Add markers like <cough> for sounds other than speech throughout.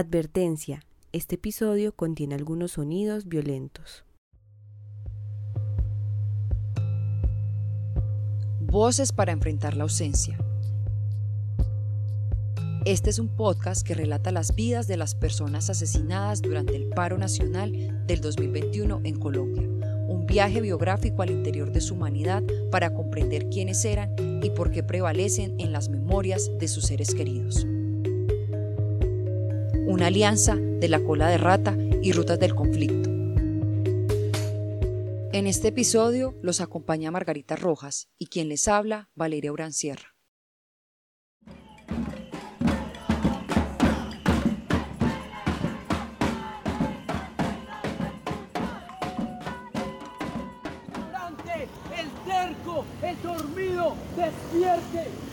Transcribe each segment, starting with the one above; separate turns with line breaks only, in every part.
Advertencia. Este episodio contiene algunos sonidos violentos.
Voces para enfrentar la ausencia. Este es un podcast que relata las vidas de las personas asesinadas durante el paro nacional del 2021 en Colombia. Un viaje biográfico al interior de su humanidad para comprender quiénes eran y por qué prevalecen en las memorias de sus seres queridos. Una alianza de la cola de rata y rutas del conflicto. En este episodio los acompaña Margarita Rojas y quien les habla, Valeria Urancierra.
el dormido, despierte.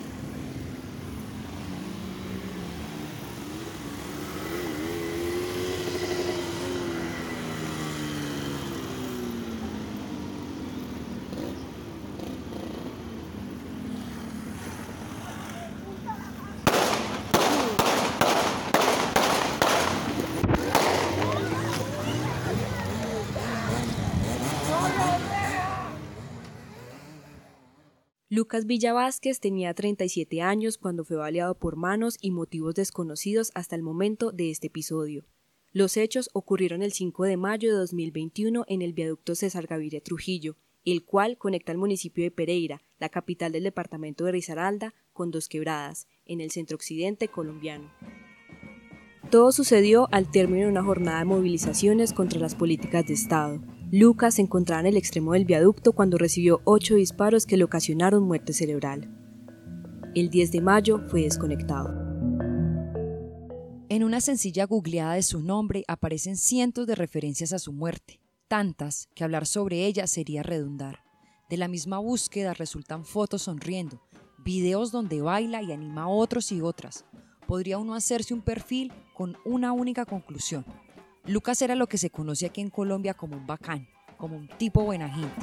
Lucas Villa Vázquez tenía 37 años cuando fue baleado por manos y motivos desconocidos hasta el momento de este episodio. Los hechos ocurrieron el 5 de mayo de 2021 en el viaducto César Gaviria Trujillo, el cual conecta al municipio de Pereira, la capital del departamento de Risaralda, con Dos Quebradas, en el centro occidente colombiano. Todo sucedió al término de una jornada de movilizaciones contra las políticas de Estado. Lucas se encontraba en el extremo del viaducto cuando recibió ocho disparos que le ocasionaron muerte cerebral. El 10 de mayo fue desconectado.
En una sencilla googleada de su nombre aparecen cientos de referencias a su muerte, tantas que hablar sobre ella sería redundar. De la misma búsqueda resultan fotos sonriendo, videos donde baila y anima a otros y otras. Podría uno hacerse un perfil con una única conclusión, Lucas era lo que se conoce aquí en Colombia como un bacán, como un tipo buena gente.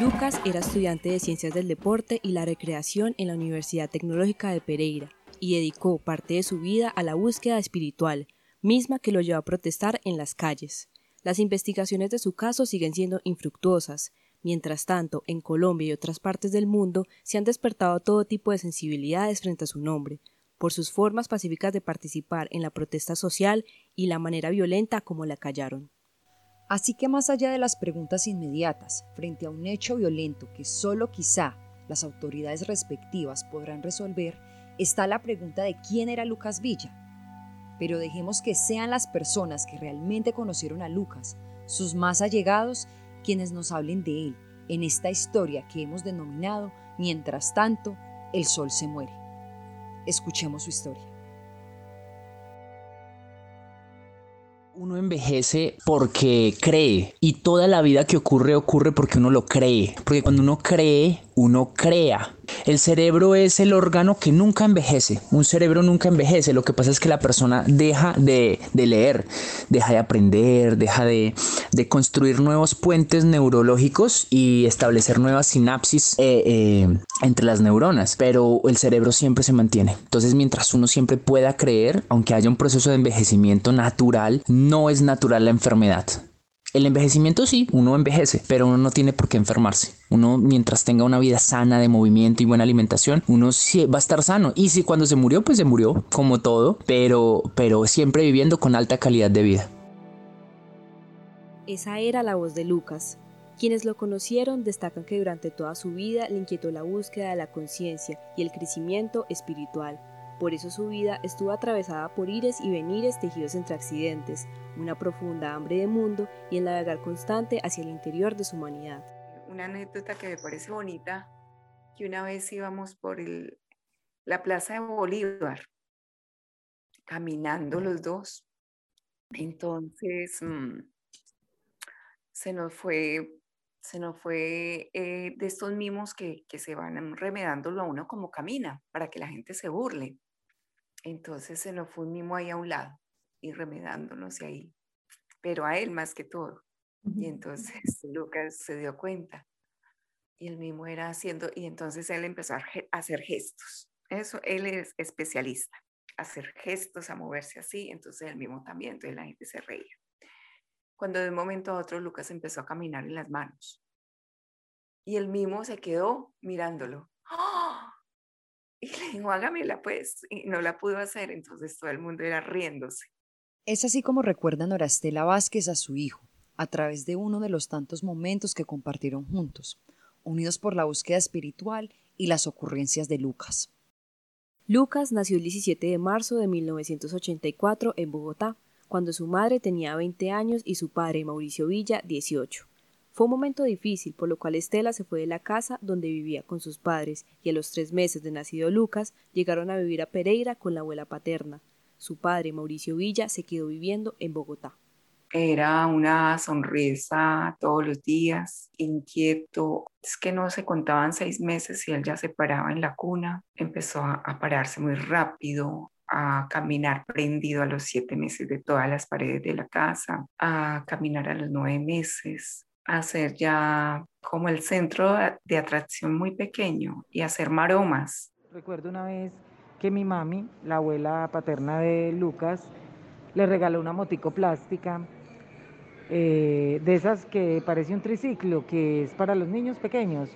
Lucas era estudiante de Ciencias del Deporte y la Recreación en la Universidad Tecnológica de Pereira y dedicó parte de su vida a la búsqueda espiritual, misma que lo llevó a protestar en las calles. Las investigaciones de su caso siguen siendo infructuosas. Mientras tanto, en Colombia y otras partes del mundo se han despertado todo tipo de sensibilidades frente a su nombre, por sus formas pacíficas de participar en la protesta social y la manera violenta como la callaron.
Así que más allá de las preguntas inmediatas, frente a un hecho violento que solo quizá las autoridades respectivas podrán resolver, está la pregunta de quién era Lucas Villa. Pero dejemos que sean las personas que realmente conocieron a Lucas, sus más allegados, quienes nos hablen de él en esta historia que hemos denominado Mientras tanto, el sol se muere. Escuchemos su historia.
Uno envejece porque cree y toda la vida que ocurre ocurre porque uno lo cree. Porque cuando uno cree, uno crea. El cerebro es el órgano que nunca envejece. Un cerebro nunca envejece. Lo que pasa es que la persona deja de, leer, deja de aprender, deja de, construir nuevos puentes neurológicos y establecer nuevas sinapsis eh, eh, entre las neuronas. Pero el cerebro siempre se mantiene. Entonces, mientras uno siempre pueda creer, aunque haya un proceso de envejecimiento natural, no es natural la enfermedad. El envejecimiento sí, uno envejece, pero uno no tiene por qué enfermarse. Uno mientras tenga una vida sana de movimiento y buena alimentación, uno sí va a estar sano. Y si cuando se murió, pues se murió, como todo, pero, pero siempre viviendo con alta calidad de vida.
Esa era la voz de Lucas. Quienes lo conocieron destacan que durante toda su vida le inquietó la búsqueda de la conciencia y el crecimiento espiritual. Por eso su vida estuvo atravesada por ires y venires tejidos entre accidentes, una profunda hambre de mundo y el navegar constante hacia el interior de su humanidad.
Una anécdota que me parece bonita, que una vez íbamos por la Plaza de Bolívar, caminando los dos. Entonces, mm, se nos fue, se nos fue eh, de estos mimos que, que se van remedándolo a uno como camina, para que la gente se burle. Entonces se nos fue un mimo ahí a un lado y remedándonos ahí, pero a él más que todo. Y entonces <laughs> Lucas se dio cuenta y el mimo era haciendo, y entonces él empezó a hacer gestos Eso, él es especialista, hacer gestos, a moverse así, entonces él mismo también, entonces la gente se reía. Cuando de un momento a otro Lucas empezó a caminar en las manos y el mismo se quedó mirándolo. Y le dijo, hágamela pues, y no la pudo hacer, entonces todo el mundo era riéndose.
Es así como recuerda Norastela Vázquez a su hijo, a través de uno de los tantos momentos que compartieron juntos, unidos por la búsqueda espiritual y las ocurrencias de Lucas.
Lucas nació el 17 de marzo de 1984 en Bogotá, cuando su madre tenía 20 años y su padre, Mauricio Villa, 18. Fue un momento difícil, por lo cual Estela se fue de la casa donde vivía con sus padres y a los tres meses de nacido Lucas llegaron a vivir a Pereira con la abuela paterna. Su padre, Mauricio Villa, se quedó viviendo en Bogotá.
Era una sonrisa todos los días, inquieto. Es que no se contaban seis meses y él ya se paraba en la cuna. Empezó a, pararse muy rápido, a caminar prendido a los siete meses de todas las paredes de la casa, a caminar a los nueve meses, a ser ya como el centro de atracción muy pequeño y hacer maromas.
Recuerdo una vez que mi mami, la abuela paterna de Lucas, le regaló una motico plástica eh, de esas que parece un triciclo, que es para los niños pequeños.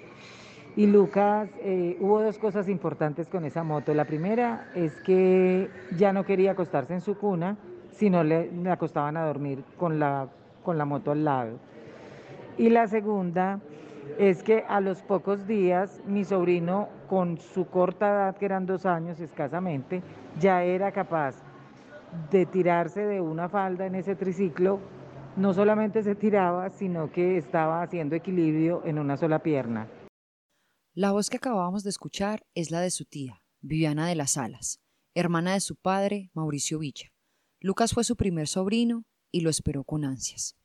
Y Lucas, eh, hubo dos cosas importantes con esa moto. La primera es que ya no quería acostarse en su cuna, sino le, le acostaban a dormir con la, con la moto al lado. Y la segunda es que a los pocos días mi sobrino, con su corta edad, que eran dos años escasamente, ya era capaz de tirarse de una falda en ese triciclo no solamente se tiraba, sino que estaba haciendo equilibrio en una sola pierna.
La voz que acabábamos de escuchar es la de su tía, Viviana de las Alas, hermana de su padre, Mauricio Villa. Lucas fue su primer sobrino y lo esperó con ansias.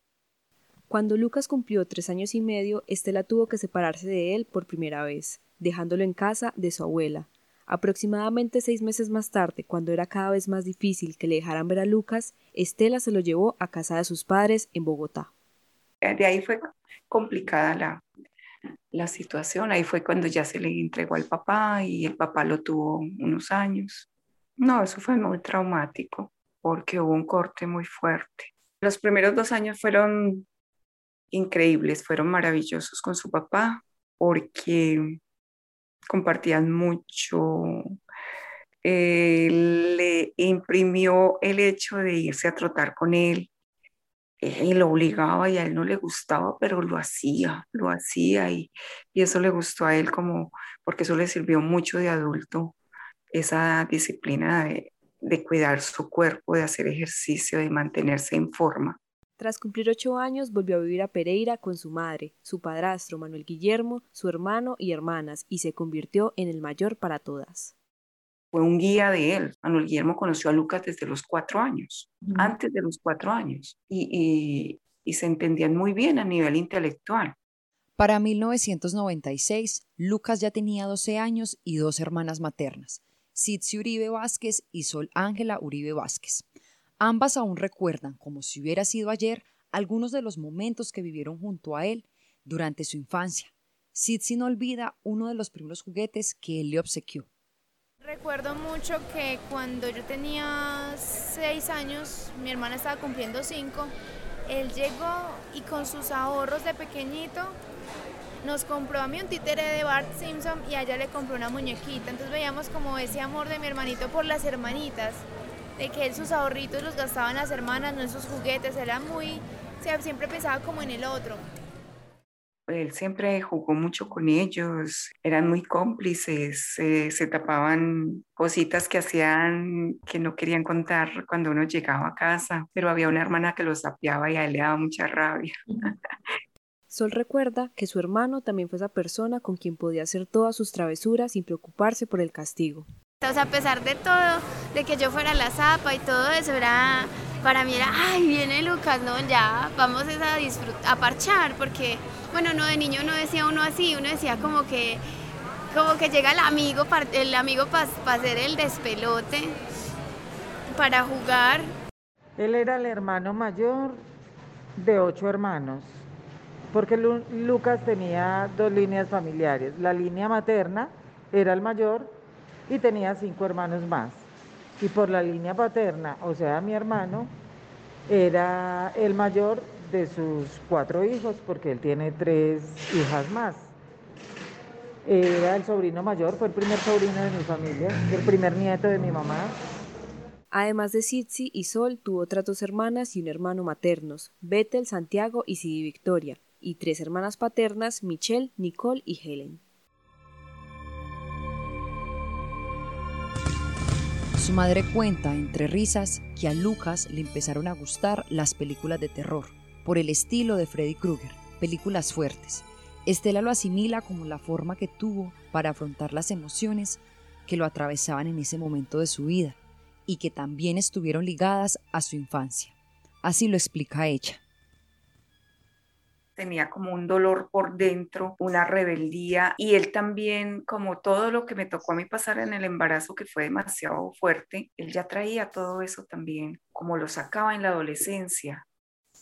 Cuando Lucas cumplió tres años y medio, Estela tuvo que separarse de él por primera vez, dejándolo en casa de su abuela, Aproximadamente seis meses más tarde, cuando era cada vez más difícil que le dejaran ver a Lucas, Estela se lo llevó a casa de sus padres en Bogotá.
De ahí fue complicada la, la situación, ahí fue cuando ya se le entregó al papá y el papá lo tuvo unos años. No, eso fue muy traumático porque hubo un corte muy fuerte. Los primeros dos años fueron increíbles, fueron maravillosos con su papá porque compartían mucho. Eh, le imprimió el hecho de irse a trotar con él. y lo obligaba y a él no le gustaba, pero lo hacía, lo hacía y, y eso le gustó a él como porque eso le sirvió mucho de adulto, esa disciplina de, de cuidar su cuerpo, de hacer ejercicio, de mantenerse en forma.
Tras cumplir ocho años, volvió a vivir a Pereira con su madre, su padrastro Manuel Guillermo, su hermano y hermanas, y se convirtió en el mayor para todas.
Fue un guía de él. Manuel Guillermo conoció a Lucas desde los cuatro años, antes de los cuatro años, y, y se entendían muy bien a nivel intelectual.
Para 1996, Lucas ya tenía 12 años y dos hermanas maternas, Sitsi Uribe Vázquez y Sol Ángela Uribe Vázquez. Ambas aún recuerdan, como si hubiera sido ayer, algunos de los momentos que vivieron junto a él durante su infancia. Sitsi no olvida uno de los primeros juguetes que él le obsequió.
Recuerdo mucho que cuando yo tenía seis años, mi hermana estaba cumpliendo cinco, él llegó y con sus ahorros de pequeñito nos compró a mí un títere de Bart Simpson y a ella le compró una muñequita. Entonces veíamos como ese amor de mi hermanito por las hermanitas de que él sus ahorritos los gastaba en las hermanas, no en sus juguetes, era muy, siempre pensaba como en el otro.
Él siempre jugó mucho con ellos, eran muy cómplices, se tapaban cositas que hacían que no querían contar cuando uno llegaba a casa, pero había una hermana que los sapeaba y a él le daba mucha rabia. <laughs>
Sol recuerda que su hermano también fue esa persona con quien podía hacer todas sus travesuras sin preocuparse por el castigo.
O sea, a pesar de todo, de que yo fuera la zapa y todo eso, era, para mí era, ay, viene Lucas, no, ya, vamos a disfrutar, a parchar, porque, bueno, no, de niño no decía uno así, uno decía como que, como que llega el amigo, el amigo para hacer el despelote, para jugar.
Él era el hermano mayor de ocho hermanos, porque Lucas tenía dos líneas familiares. La línea materna era el mayor y tenía cinco hermanos más. Y por la línea paterna, o sea, mi hermano, era el mayor de sus cuatro hijos, porque él tiene tres hijas más. Era el sobrino mayor, fue el primer sobrino de mi familia, el primer nieto de mi mamá.
Además de Sitsi y Sol, tuvo otras dos hermanas y un hermano maternos, Bethel, Santiago y Sidi Victoria, y tres hermanas paternas, Michelle, Nicole y Helen.
Su madre cuenta, entre risas, que a Lucas le empezaron a gustar las películas de terror, por el estilo de Freddy Krueger, películas fuertes. Estela lo asimila como la forma que tuvo para afrontar las emociones que lo atravesaban en ese momento de su vida y que también estuvieron ligadas a su infancia. Así lo explica ella
tenía como un dolor por dentro, una rebeldía y él también, como todo lo que me tocó a mí pasar en el embarazo, que fue demasiado fuerte, él ya traía todo eso también, como lo sacaba en la adolescencia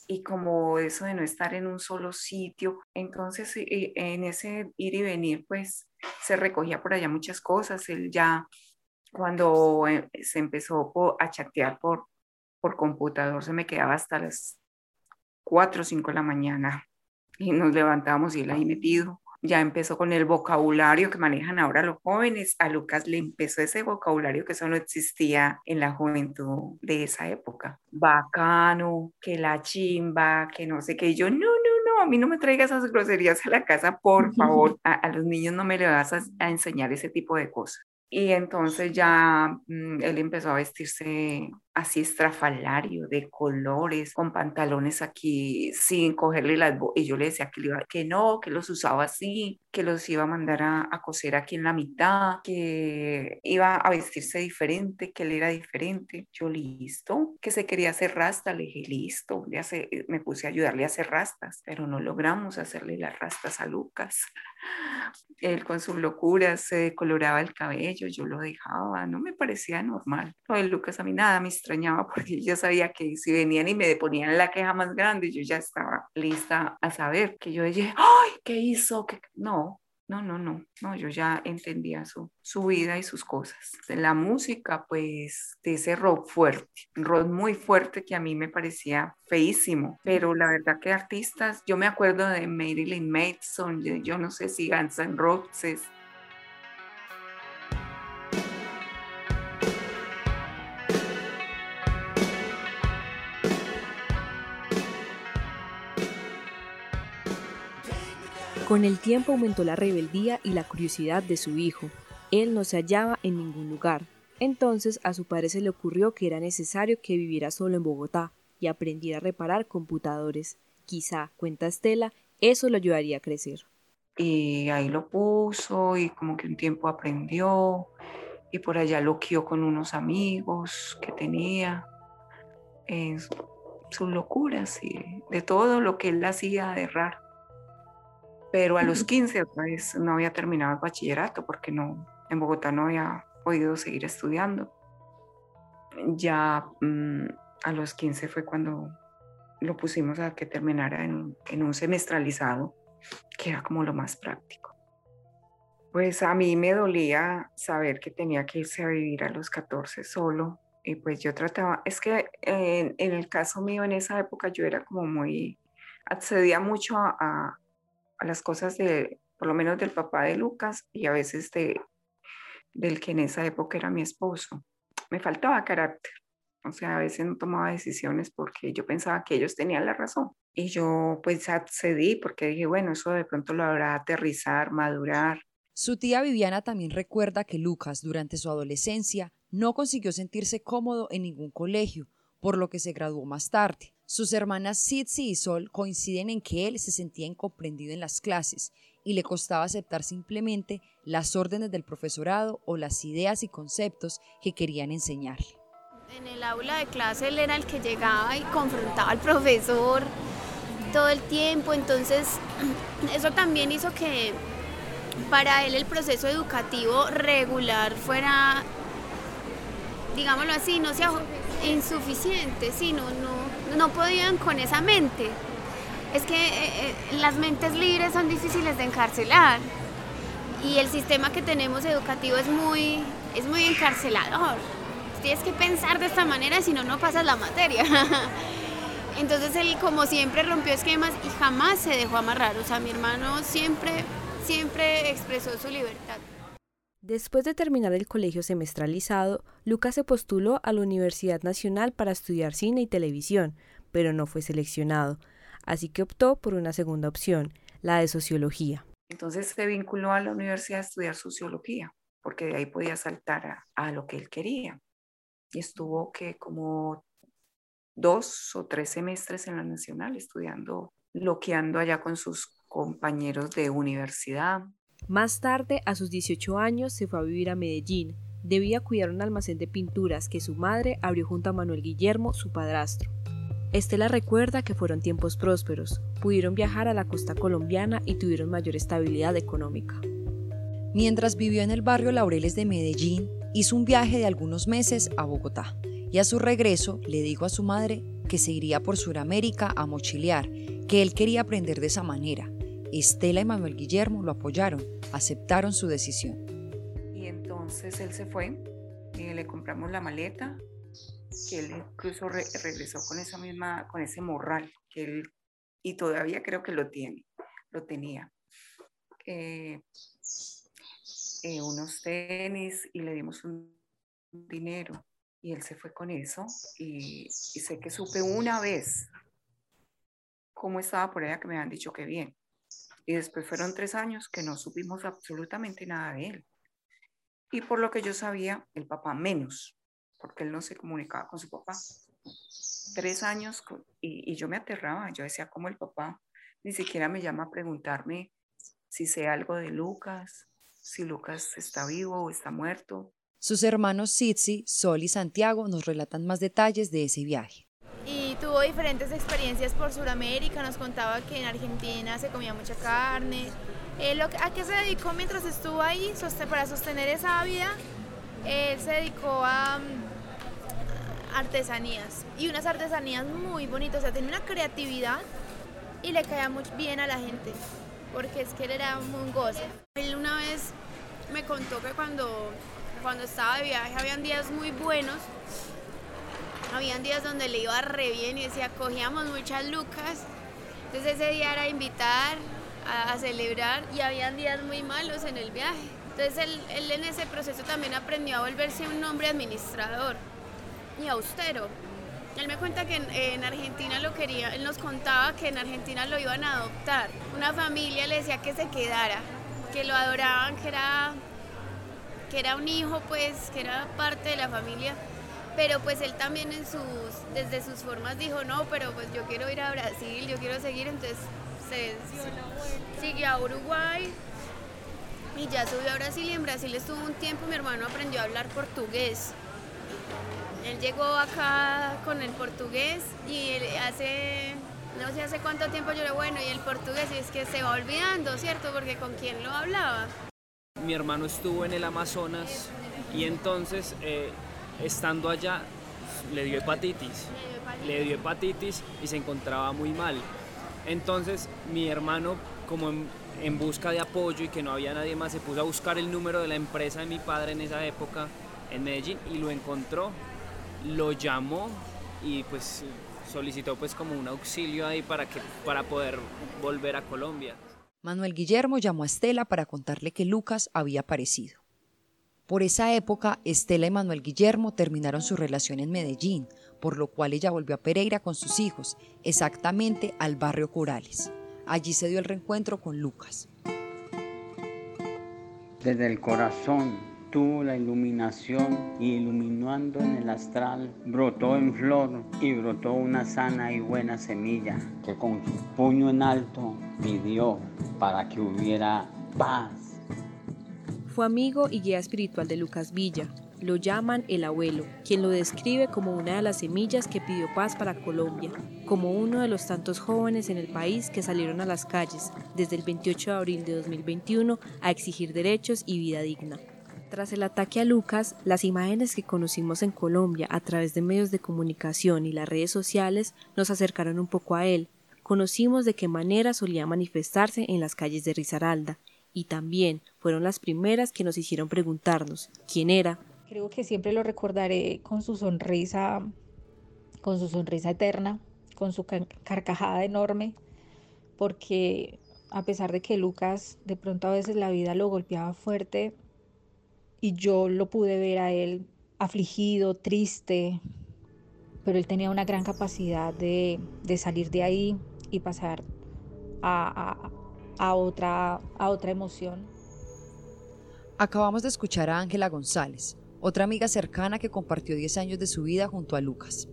y como eso de no estar en un solo sitio. Entonces, en ese ir y venir, pues se recogía por allá muchas cosas. Él ya, cuando eh, se empezó a chatear por, por computador, se me quedaba hasta las 4 o 5 de la mañana y nos levantamos y él ahí metido. Ya empezó con el vocabulario que manejan ahora los jóvenes. A Lucas le empezó ese vocabulario que solo existía en la juventud de esa época. Bacano, que la chimba, que no sé qué. Y yo, no, no, no, a mí no me traigas esas groserías a la casa, por <laughs> favor. A, los niños no me le vas a enseñar ese tipo de cosas. Y entonces ya mm, él empezó a vestirse así estrafalario, de colores, con pantalones aquí sin cogerle las... Y yo le decía que, que no, que los usaba así, que los iba a mandar a, a, coser aquí en la mitad, que iba a vestirse diferente, que él era diferente. Yo listo, que se quería hacer rasta, le dije listo, le hace, me puse a ayudarle a hacer rastas, pero no logramos hacerle las rastas a Lucas. <laughs> Él con sus locuras se coloraba el cabello, yo lo dejaba, no me parecía normal. No, el Lucas a mí nada me extrañaba porque yo sabía que si venían y me ponían la queja más grande, yo ya estaba lista a saber que yo dije, ay, ¿qué hizo? ¿Qué? No, no, no, no, no, yo ya entendía su, su vida y sus cosas. La música, pues, de ese rock fuerte, rock muy fuerte que a mí me parecía feísimo, pero la verdad que artistas, yo me acuerdo de Marilyn Manson, yo no sé si Guns N' Roses,
Con el tiempo aumentó la rebeldía y la curiosidad de su hijo. Él no se hallaba en ningún lugar. Entonces a su padre se le ocurrió que era necesario que viviera solo en Bogotá y aprendiera a reparar computadores. Quizá, cuenta Estela, eso lo ayudaría a crecer.
Y ahí lo puso y como que un tiempo aprendió y por allá lo quió con unos amigos que tenía. sus locuras y de todo lo que él hacía de raro pero a los 15 otra vez no había terminado el bachillerato porque no, en Bogotá no había podido seguir estudiando. Ya mm, a los 15 fue cuando lo pusimos a que terminara en, en un semestralizado, que era como lo más práctico. Pues a mí me dolía saber que tenía que irse a vivir a los 14 solo. Y pues yo trataba, es que en, en el caso mío en esa época yo era como muy, accedía mucho a, las cosas de, por lo menos del papá de Lucas y a veces de, del que en esa época era mi esposo. Me faltaba carácter. O sea, a veces no tomaba decisiones porque yo pensaba que ellos tenían la razón. Y yo pues accedí porque dije, bueno, eso de pronto lo habrá aterrizar, madurar.
Su tía Viviana también recuerda que Lucas durante su adolescencia no consiguió sentirse cómodo en ningún colegio, por lo que se graduó más tarde. Sus hermanas Sitsi y Sol coinciden en que él se sentía incomprendido en las clases y le costaba aceptar simplemente las órdenes del profesorado o las ideas y conceptos que querían enseñarle.
En el aula de clase él era el que llegaba y confrontaba al profesor todo el tiempo, entonces <clears throat> eso también hizo que para él el proceso educativo regular fuera, digámoslo así, no sea insuficiente, sí, no, no, podían con esa mente. Es que eh, eh, las mentes libres son difíciles de encarcelar y el sistema que tenemos educativo es muy
es muy encarcelador. Tienes que pensar de esta manera, si no, no pasas la materia. <laughs> Entonces él como siempre rompió esquemas y jamás se dejó amarrar. O sea, mi hermano siempre, siempre expresó su libertad.
Después de terminar el colegio semestralizado, Lucas se postuló a la Universidad Nacional para estudiar cine y televisión, pero no fue seleccionado, así que optó por una segunda opción, la de sociología.
Entonces se vinculó a la universidad a estudiar sociología, porque de ahí podía saltar a, lo que él quería. Y estuvo que como dos o tres semestres en la Nacional estudiando, loqueando allá con sus compañeros de universidad.
Más tarde, a sus 18 años, se fue a vivir a Medellín. Debía cuidar un almacén de pinturas que su madre abrió junto a Manuel Guillermo, su padrastro. Estela recuerda que fueron tiempos prósperos, pudieron viajar a la costa colombiana y tuvieron mayor estabilidad económica.
Mientras vivió en el barrio Laureles de Medellín, hizo un viaje de algunos meses a Bogotá y a su regreso le dijo a su madre que se iría por Sudamérica a mochilear, que él quería aprender de esa manera. Estela y Manuel Guillermo lo apoyaron, aceptaron su decisión.
Y entonces él se fue, y le compramos la maleta, que él incluso regresó con esa misma, con ese morral, que él, y todavía creo que lo tiene, lo tenía. Eh, eh, unos tenis y le dimos un dinero y él se fue con eso y, sé que supe una vez cómo estaba por allá que me habían dicho que bien. Y después fueron tres años que no supimos absolutamente nada de él. Y por lo que yo sabía, el papá menos, porque él no se comunicaba con su papá. Tres años y, yo me aterraba. Yo decía, ¿cómo el papá ni siquiera me llama a preguntarme si sé algo de Lucas, si Lucas está vivo o está muerto?
Sus hermanos Sitsi, Sol y Santiago nos relatan más detalles de ese viaje.
Tuvo diferentes experiencias por Sudamérica, nos contaba que en Argentina se comía mucha carne. Eh, ¿A qué se dedicó mientras estuvo ahí para sostener esa vida? Él se dedicó a mm, artesanías y unas artesanías muy bonitas, o sea, tenía una creatividad y le caía muy bien a la gente, porque es que él era un goce. Él una vez me contó que cuando cuando estaba de viaje habían días muy buenos, habían días donde le iba re bien y decía, cogíamos muchas lucas, entonces ese día era invitar a, celebrar y habían días muy malos en el viaje. Entonces él, en ese proceso también aprendió a volverse un hombre administrador y austero. Él me cuenta que en, en, Argentina lo quería, él nos contaba que en Argentina lo iban a adoptar. Una familia le decía que se quedara, que lo adoraban, que era que era un hijo, pues, que era parte de la familia, pero pues él también en sus, desde sus formas dijo, no, pero pues yo quiero ir a Brasil, yo quiero seguir, entonces se siguió a Uruguay y ya subió a Brasil y en Brasil estuvo un tiempo, mi hermano aprendió a hablar portugués. Él llegó acá con el portugués y hace, no sé hace cuánto tiempo yo le bueno, y el portugués y es que se va olvidando, ¿cierto? Porque con quién lo hablaba
mi hermano estuvo en el Amazonas y entonces eh, estando allá le dio hepatitis, le dio hepatitis y se encontraba muy mal. Entonces mi hermano como en, busca de apoyo y que no había nadie más se puso a buscar el número de la empresa de mi padre en esa época en Medellín y lo encontró, lo llamó y pues solicitó pues como un auxilio ahí para que para poder volver a Colombia.
Manuel Guillermo llamó a Estela para contarle que Lucas había aparecido. Por esa época, Estela y Manuel Guillermo terminaron su relación en Medellín, por lo cual ella volvió a Pereira con sus hijos, exactamente al barrio Corales. Allí se dio el reencuentro con Lucas.
Desde el corazón tuvo la iluminación y iluminando en el astral, brotó en flor y brotó una sana y buena semilla que con su puño en alto pidió para que hubiera paz.
Fue amigo y guía espiritual de Lucas Villa. Lo llaman el abuelo, quien lo describe como una de las semillas que pidió paz para Colombia, como uno de los tantos jóvenes en el país que salieron a las calles desde el 28 de abril de 2021 a exigir derechos y vida digna. Tras el ataque a Lucas, las imágenes que conocimos en Colombia a través de medios de comunicación y las redes sociales nos acercaron un poco a él. Conocimos de qué manera solía manifestarse en las calles de Risaralda y también fueron las primeras que nos hicieron preguntarnos quién era.
Creo que siempre lo recordaré con su sonrisa, con su sonrisa eterna, con su carcajada enorme, porque a pesar de que Lucas de pronto a veces la vida lo golpeaba fuerte y yo lo pude ver a él afligido, triste, pero él tenía una gran capacidad de, salir de ahí y pasar a, a, otra, a otra emoción.
Acabamos de escuchar a Ángela González, otra amiga cercana que compartió 10 años de su vida junto a Lucas.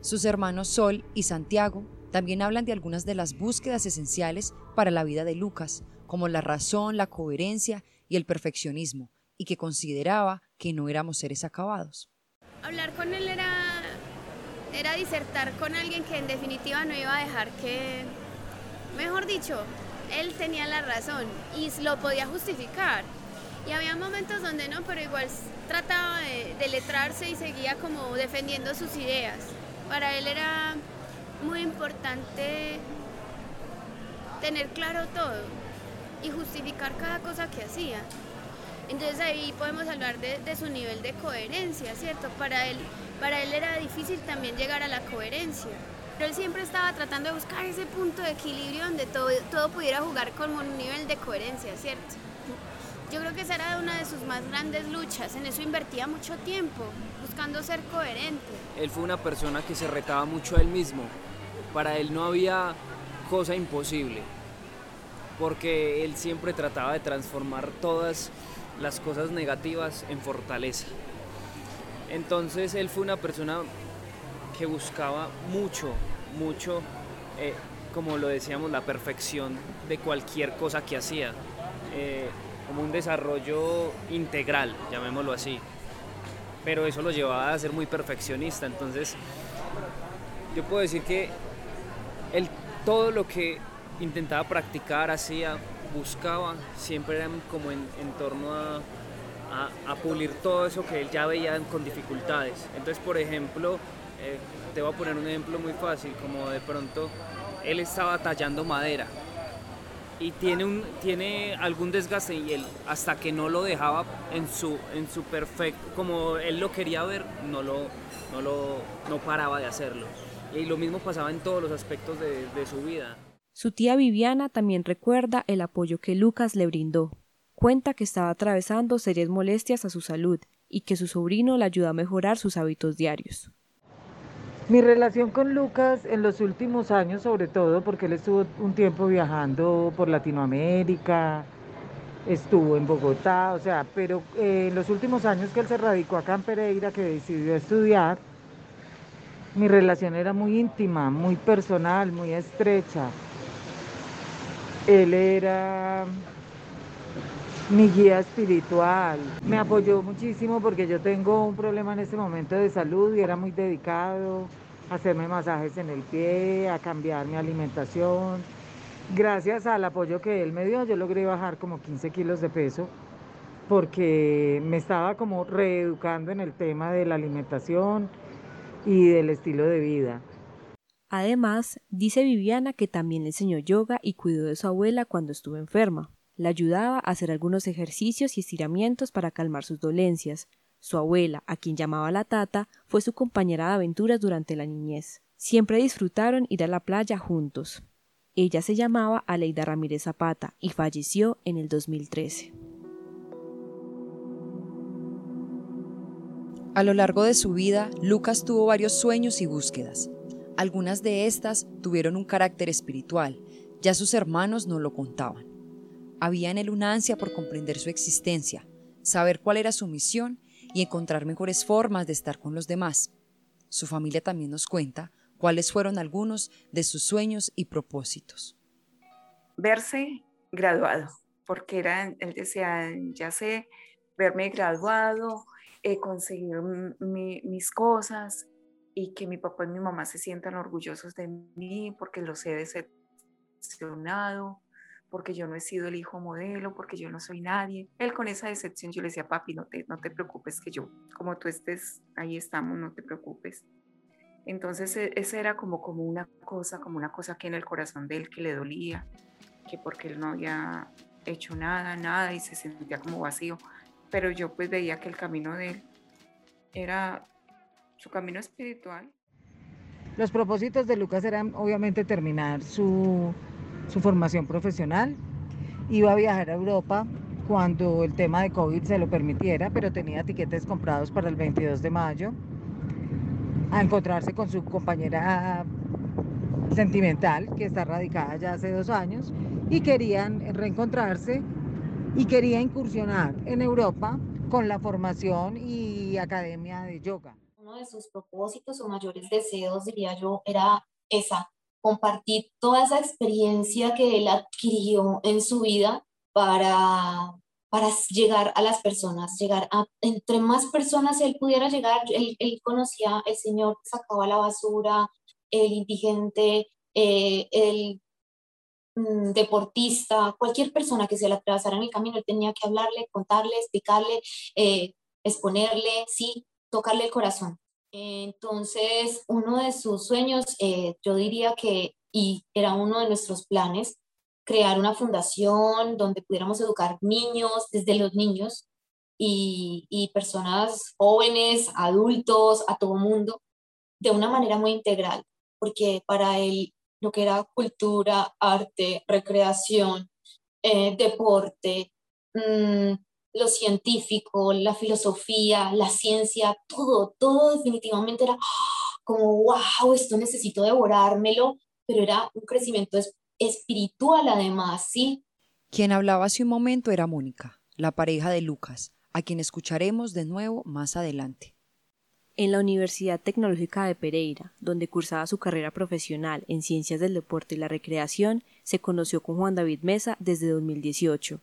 Sus hermanos Sol y Santiago también hablan de algunas de las búsquedas esenciales para la vida de Lucas, como la razón, la coherencia y el perfeccionismo, y que consideraba que no éramos seres acabados.
Hablar con él era, era disertar con alguien que en definitiva no iba a dejar que, mejor dicho, él tenía la razón y lo podía justificar. Y había momentos donde no, pero igual trataba de, de letrarse y seguía como defendiendo sus ideas. Para él era muy importante tener claro todo y justificar cada cosa que hacía. Entonces ahí podemos hablar de, su nivel de coherencia, ¿cierto? Para él, para él era difícil también llegar a la coherencia. Él siempre estaba tratando de buscar ese punto de equilibrio donde todo, todo pudiera jugar con un nivel de coherencia, ¿cierto? Yo creo que esa era una de sus más grandes luchas, en eso invertía mucho tiempo, buscando ser coherente.
Él fue una persona que se retaba mucho a él mismo. Para él no había cosa imposible, porque él siempre trataba de transformar todas las cosas negativas en fortaleza. Entonces él fue una persona que buscaba mucho, mucho, eh, como lo decíamos, la perfección de cualquier cosa que hacía, eh, como un desarrollo integral, llamémoslo así. Pero eso lo llevaba a ser muy perfeccionista, entonces yo puedo decir que él, todo lo que intentaba practicar, hacía, buscaba siempre eran como en, torno a, a, pulir todo eso que él ya veía con dificultades. Entonces, por ejemplo, eh, te voy a poner un ejemplo muy fácil, como de pronto él estaba tallando madera y tiene, un, tiene algún desgaste y él hasta que no lo dejaba en su, en su perfecto, como él lo quería ver, no, lo, no, lo, no paraba de hacerlo. Y lo mismo pasaba en todos los aspectos de, de su vida.
Su tía Viviana también recuerda el apoyo que Lucas le brindó. Cuenta que estaba atravesando serias molestias a su salud y que su sobrino le ayudó a mejorar sus hábitos diarios.
Mi relación con Lucas en los últimos años, sobre todo porque él estuvo un tiempo viajando por Latinoamérica, estuvo en Bogotá, o sea, pero eh, en los últimos años que él se radicó acá en Pereira, que decidió estudiar, mi relación era muy íntima, muy personal, muy estrecha. Él era mi guía espiritual. Me apoyó muchísimo porque yo tengo un problema en este momento de salud y era muy dedicado a hacerme masajes en el pie, a cambiar mi alimentación. Gracias al apoyo que él me dio, yo logré bajar como 15 kilos de peso porque me estaba como reeducando en el tema de la alimentación y del estilo de vida.
Además, dice Viviana que también le enseñó yoga y cuidó de su abuela cuando estuvo enferma. La ayudaba a hacer algunos ejercicios y estiramientos para calmar sus dolencias. Su abuela, a quien llamaba la tata, fue su compañera de aventuras durante la niñez. Siempre disfrutaron ir a la playa juntos. Ella se llamaba Aleida Ramírez Zapata y falleció en el 2013.
A lo largo de su vida, Lucas tuvo varios sueños y búsquedas. Algunas de estas tuvieron un carácter espiritual, ya sus hermanos no lo contaban. Había en él una ansia por comprender su existencia, saber cuál era su misión y encontrar mejores formas de estar con los demás. Su familia también nos cuenta cuáles fueron algunos de sus sueños y propósitos.
Verse graduado, porque era, él decía, ya sé, verme graduado, eh, conseguir mis cosas, y que mi papá y mi mamá se sientan orgullosos de mí porque los he decepcionado, porque yo no he sido el hijo modelo, porque yo no soy nadie. Él con esa decepción yo le decía, papi, no te, no te preocupes que yo, como tú estés, ahí estamos, no te preocupes. Entonces e, esa era como, como una cosa, como una cosa que en el corazón de él que le dolía, que porque él no había hecho nada, nada y se sentía como vacío. Pero yo pues veía que el camino de él era su camino espiritual.
Los propósitos de Lucas eran obviamente terminar su, su formación profesional. Iba a viajar a Europa cuando el tema de COVID se lo permitiera, pero tenía tiquetes comprados para el 22 de mayo a encontrarse con su compañera sentimental que está radicada ya hace dos años y querían reencontrarse y quería incursionar en Europa con la formación y academia de yoga.
Uno de sus propósitos o mayores deseos, diría yo, era esa, compartir toda esa experiencia que él adquirió en su vida para, para llegar a las personas, llegar a, entre más personas él pudiera llegar, él, él conocía el Señor sacaba la basura, el indigente, eh, el mm, deportista, cualquier persona que se le atravesara en el camino, él tenía que hablarle, contarle, explicarle, eh, exponerle, sí, tocarle el corazón. Entonces, uno de sus sueños, eh, yo diría que, y era uno de nuestros planes, crear una fundación donde pudiéramos educar niños, desde los niños y, personas jóvenes, adultos, a todo mundo, de una manera muy integral, porque para él lo que era cultura, arte, recreación, eh, deporte, mm, lo científico, la filosofía, la ciencia, todo, todo definitivamente era <gasps> como, wow, esto necesito devorármelo, pero era un crecimiento espiritual además, ¿sí?
Quien hablaba hace un momento era Mónica, la pareja de Lucas, a quien escucharemos de nuevo más adelante.
En la Universidad Tecnológica de Pereira, donde cursaba su carrera profesional en Ciencias del Deporte y la Recreación, se conoció con Juan David Mesa desde 2018.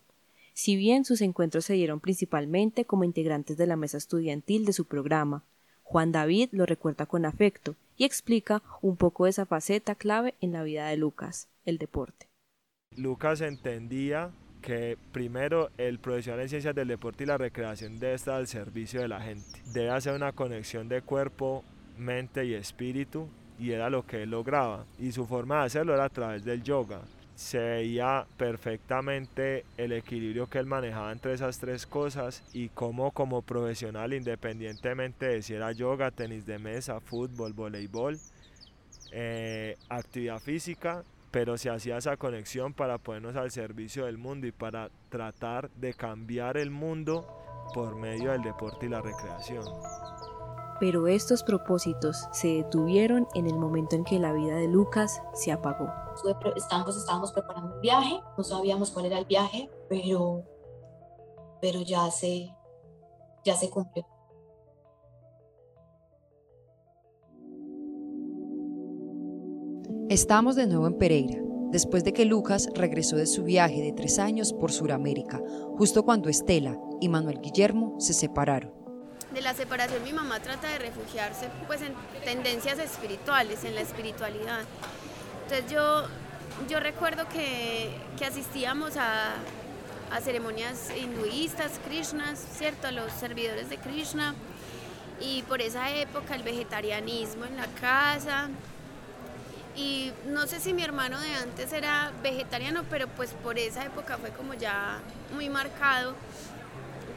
Si bien sus encuentros se dieron principalmente como integrantes de la mesa estudiantil de su programa, Juan David lo recuerda con afecto y explica un poco esa faceta clave en la vida de Lucas, el deporte.
Lucas entendía que primero el profesional en ciencias del deporte y la recreación debe estar al servicio de la gente. Debe hacer una conexión de cuerpo, mente y espíritu y era lo que él lograba. Y su forma de hacerlo era a través del yoga. Se veía perfectamente el equilibrio que él manejaba entre esas tres cosas y cómo como profesional, independientemente de si era yoga, tenis de mesa, fútbol, voleibol, eh, actividad física, pero se hacía esa conexión para ponernos al servicio del mundo y para tratar de cambiar el mundo por medio del deporte y la recreación.
Pero estos propósitos se detuvieron en el momento en que la vida de Lucas se apagó.
Estábamos, estábamos preparando un viaje, no sabíamos cuál era el viaje, pero, pero ya, se, ya se cumplió.
Estamos de nuevo en Pereira, después de que Lucas regresó de su viaje de tres años por Sudamérica, justo cuando Estela y Manuel Guillermo se separaron.
De la separación mi mamá trata de refugiarse pues en tendencias espirituales, en la espiritualidad. Entonces yo, yo recuerdo que, que asistíamos a, a ceremonias hinduistas, Krishnas, ¿cierto? A los servidores de Krishna. Y por esa época el vegetarianismo en la casa, y no sé si mi hermano de antes era vegetariano, pero pues por esa época fue como ya muy marcado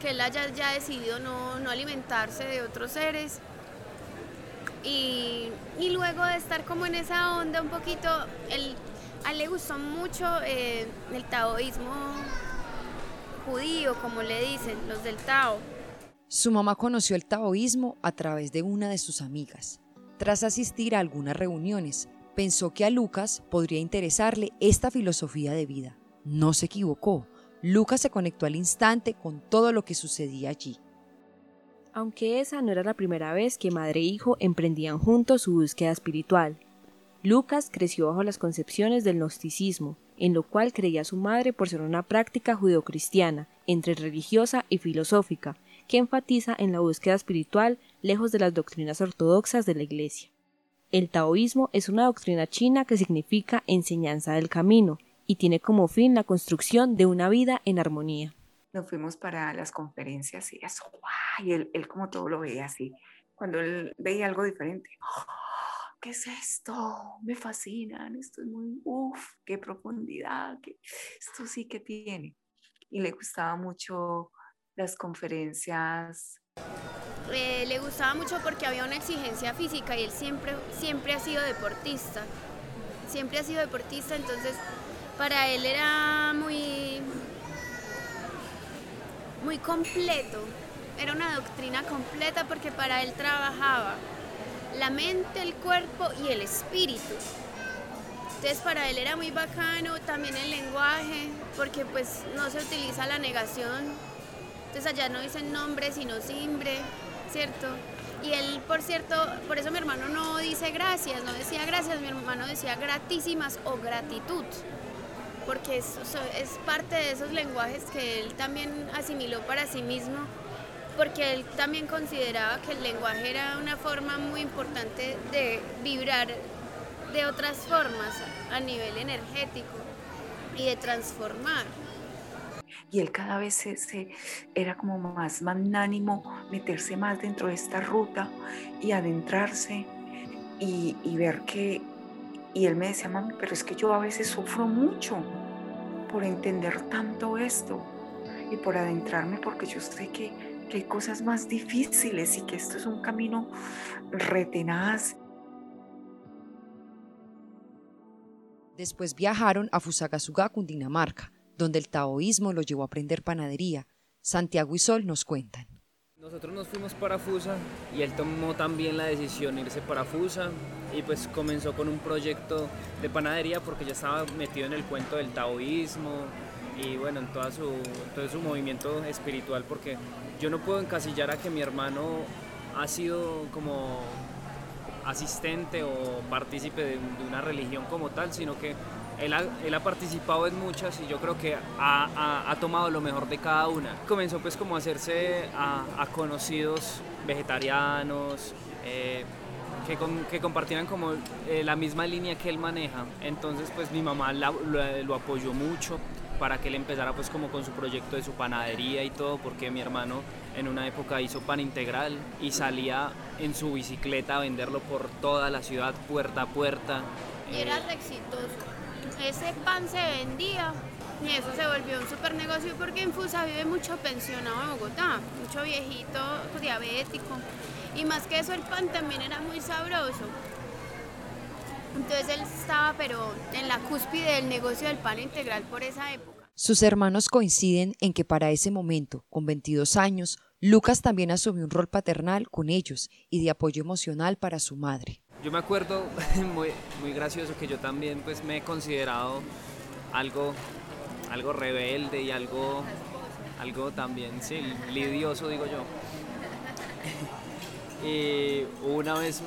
que él haya ya decidido no, no alimentarse de otros seres. Y, y, luego de estar como en esa onda un poquito, él, a él le gustó mucho eh, el taoísmo judío, como le dicen, los del Tao.
Su mamá conoció el taoísmo a través de una de sus amigas. Tras asistir a algunas reuniones, pensó que a Lucas podría interesarle esta filosofía de vida. No se equivocó. Lucas se conectó al instante con todo lo que sucedía allí.
Aunque esa no era la primera vez que madre e hijo emprendían juntos su búsqueda espiritual. Lucas creció bajo las concepciones del gnosticismo, en lo cual creía su madre por ser una práctica judeocristiana, entre religiosa y filosófica, que enfatiza en la búsqueda espiritual lejos de las doctrinas ortodoxas de la Iglesia. El taoísmo es una doctrina china que significa enseñanza del camino y tiene como fin la construcción de una vida en armonía.
Nos fuimos para las conferencias y eso, y él, él como todo lo veía así. Cuando él veía algo diferente, ¡oh! ¿qué es esto? Me fascinan, esto es muy, uff, qué profundidad, qué, esto sí que tiene. y le gustaba mucho las conferencias.
Eh, le gustaba mucho porque había una exigencia física y él siempre, siempre ha sido deportista. Siempre ha sido deportista, entonces para él era muy, muy completo. Era una doctrina completa porque para él trabajaba la mente, el cuerpo y el espíritu. Entonces para él era muy bacano también el lenguaje, porque pues no se utiliza la negación. Entonces allá no dicen nombre, sino simbre, ¿cierto? Y él, por cierto, por eso mi hermano no dice gracias, no decía gracias, mi hermano decía gratísimas o gratitud, porque es, es parte de esos lenguajes que él también asimiló para sí mismo, porque él también consideraba que el lenguaje era una forma muy importante de vibrar de otras formas a nivel energético y de transformar.
Y él cada vez se, era como más magnánimo, meterse más dentro de esta ruta y adentrarse y, y ver que, y él me decía, mami, pero es que yo a veces sufro mucho por entender tanto esto y por adentrarme porque yo sé que, que hay cosas más difíciles y que esto es un camino retenaz
Después viajaron a Fusagasugá, Cundinamarca, donde el taoísmo los llevó a aprender panadería. Santiago y Sol nos cuentan.
Nosotros nos fuimos para Fusa y él tomó también la decisión de irse para Fusa y pues comenzó con un proyecto de panadería porque ya estaba metido en el cuento del taoísmo y bueno, en toda su, todo su movimiento espiritual porque yo no puedo encasillar a que mi hermano ha sido como asistente o partícipe de, una religión como tal, sino que él ha, participado en muchas y yo creo que ha, tomado lo mejor de cada una. Comenzó pues como a hacerse a, conocidos vegetarianos, eh, que, que, compartieran como eh, la misma línea que él maneja. Entonces pues mi mamá lo apoyó mucho para que él empezara pues como con su proyecto de su panadería y todo, porque mi hermano en una época hizo pan integral y salía en su bicicleta a venderlo por toda la ciudad, puerta a puerta.
Y era eh, exitoso. Ese pan se vendía y eso se volvió un super negocio porque en Fusa vive mucho pensionado en Bogotá, mucho viejito diabético. Y más que eso el pan también era muy sabroso. Entonces él estaba pero en la cúspide del negocio del pan integral por esa época.
Sus hermanos coinciden en que para ese momento, con 22 años, Lucas también asumió un rol paternal con ellos y de apoyo emocional para su madre.
Yo me acuerdo <laughs> muy, muy gracioso que yo también pues me he considerado algo, algo rebelde y algo, algo también, sí, lidioso digo yo. <laughs> y una vez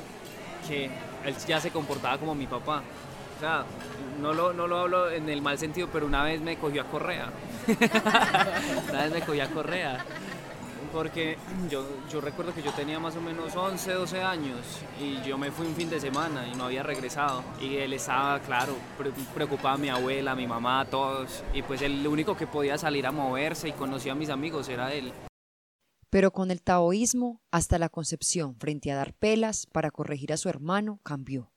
que él ya se comportaba como mi papá. O sea, no lo, no lo hablo en el mal sentido, pero una vez me cogió a correa. <laughs> una vez me cogió a correa. Porque yo, yo recuerdo que yo tenía más o menos 11, 12 años y yo me fui un fin de semana y no había regresado. Y él estaba, claro, preocupado a mi abuela, a mi mamá, a todos. Y pues el único que podía salir a moverse y conocía a mis amigos era él.
Pero con el taoísmo, hasta la concepción frente a dar pelas para corregir a su hermano cambió.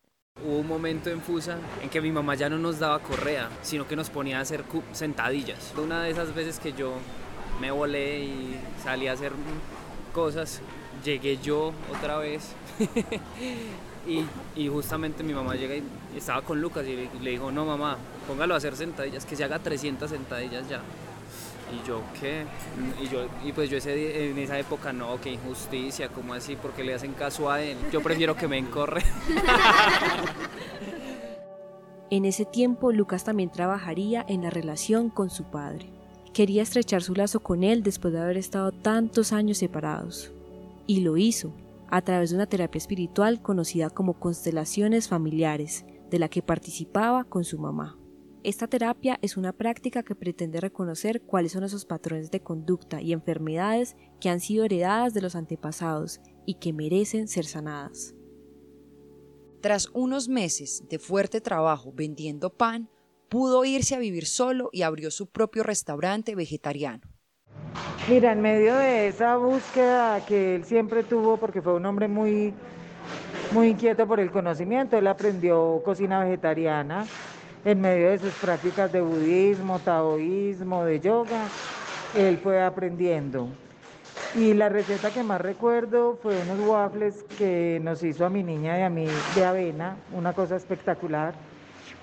Hubo un momento en Fusa en que mi mamá ya no nos daba correa, sino que nos ponía a hacer sentadillas. Una de esas veces que yo me volé y salí a hacer cosas, llegué yo otra vez <laughs> y, y, justamente mi mamá llega y estaba con Lucas y le, dijo, no mamá, póngalo a hacer sentadillas, que se haga 300 sentadillas ya. Y yo, ¿qué? Y, yo, y pues yo ese, en esa época, no, qué injusticia, ¿cómo así? porque le hacen caso a él? Yo prefiero que me encorre. <laughs>
En ese tiempo, Lucas también trabajaría en la relación con su padre. Quería estrechar su lazo con él después de haber estado tantos años separados. Y lo hizo, a través de una terapia espiritual conocida como constelaciones familiares, de la que participaba con su mamá. Esta terapia es una práctica que pretende reconocer cuáles son esos patrones de conducta y enfermedades que han sido heredadas de los antepasados y que merecen ser sanadas.
Tras unos meses de fuerte trabajo vendiendo pan, pudo irse a vivir solo y abrió su propio restaurante vegetariano.
Mira, en medio de esa búsqueda que él siempre tuvo, porque fue un hombre muy, muy inquieto por el conocimiento, él aprendió cocina vegetariana, en medio de sus prácticas de budismo, taoísmo, de yoga, él fue aprendiendo. Y la receta que más recuerdo fue unos waffles que nos hizo a mi niña y a mí de avena, una cosa espectacular,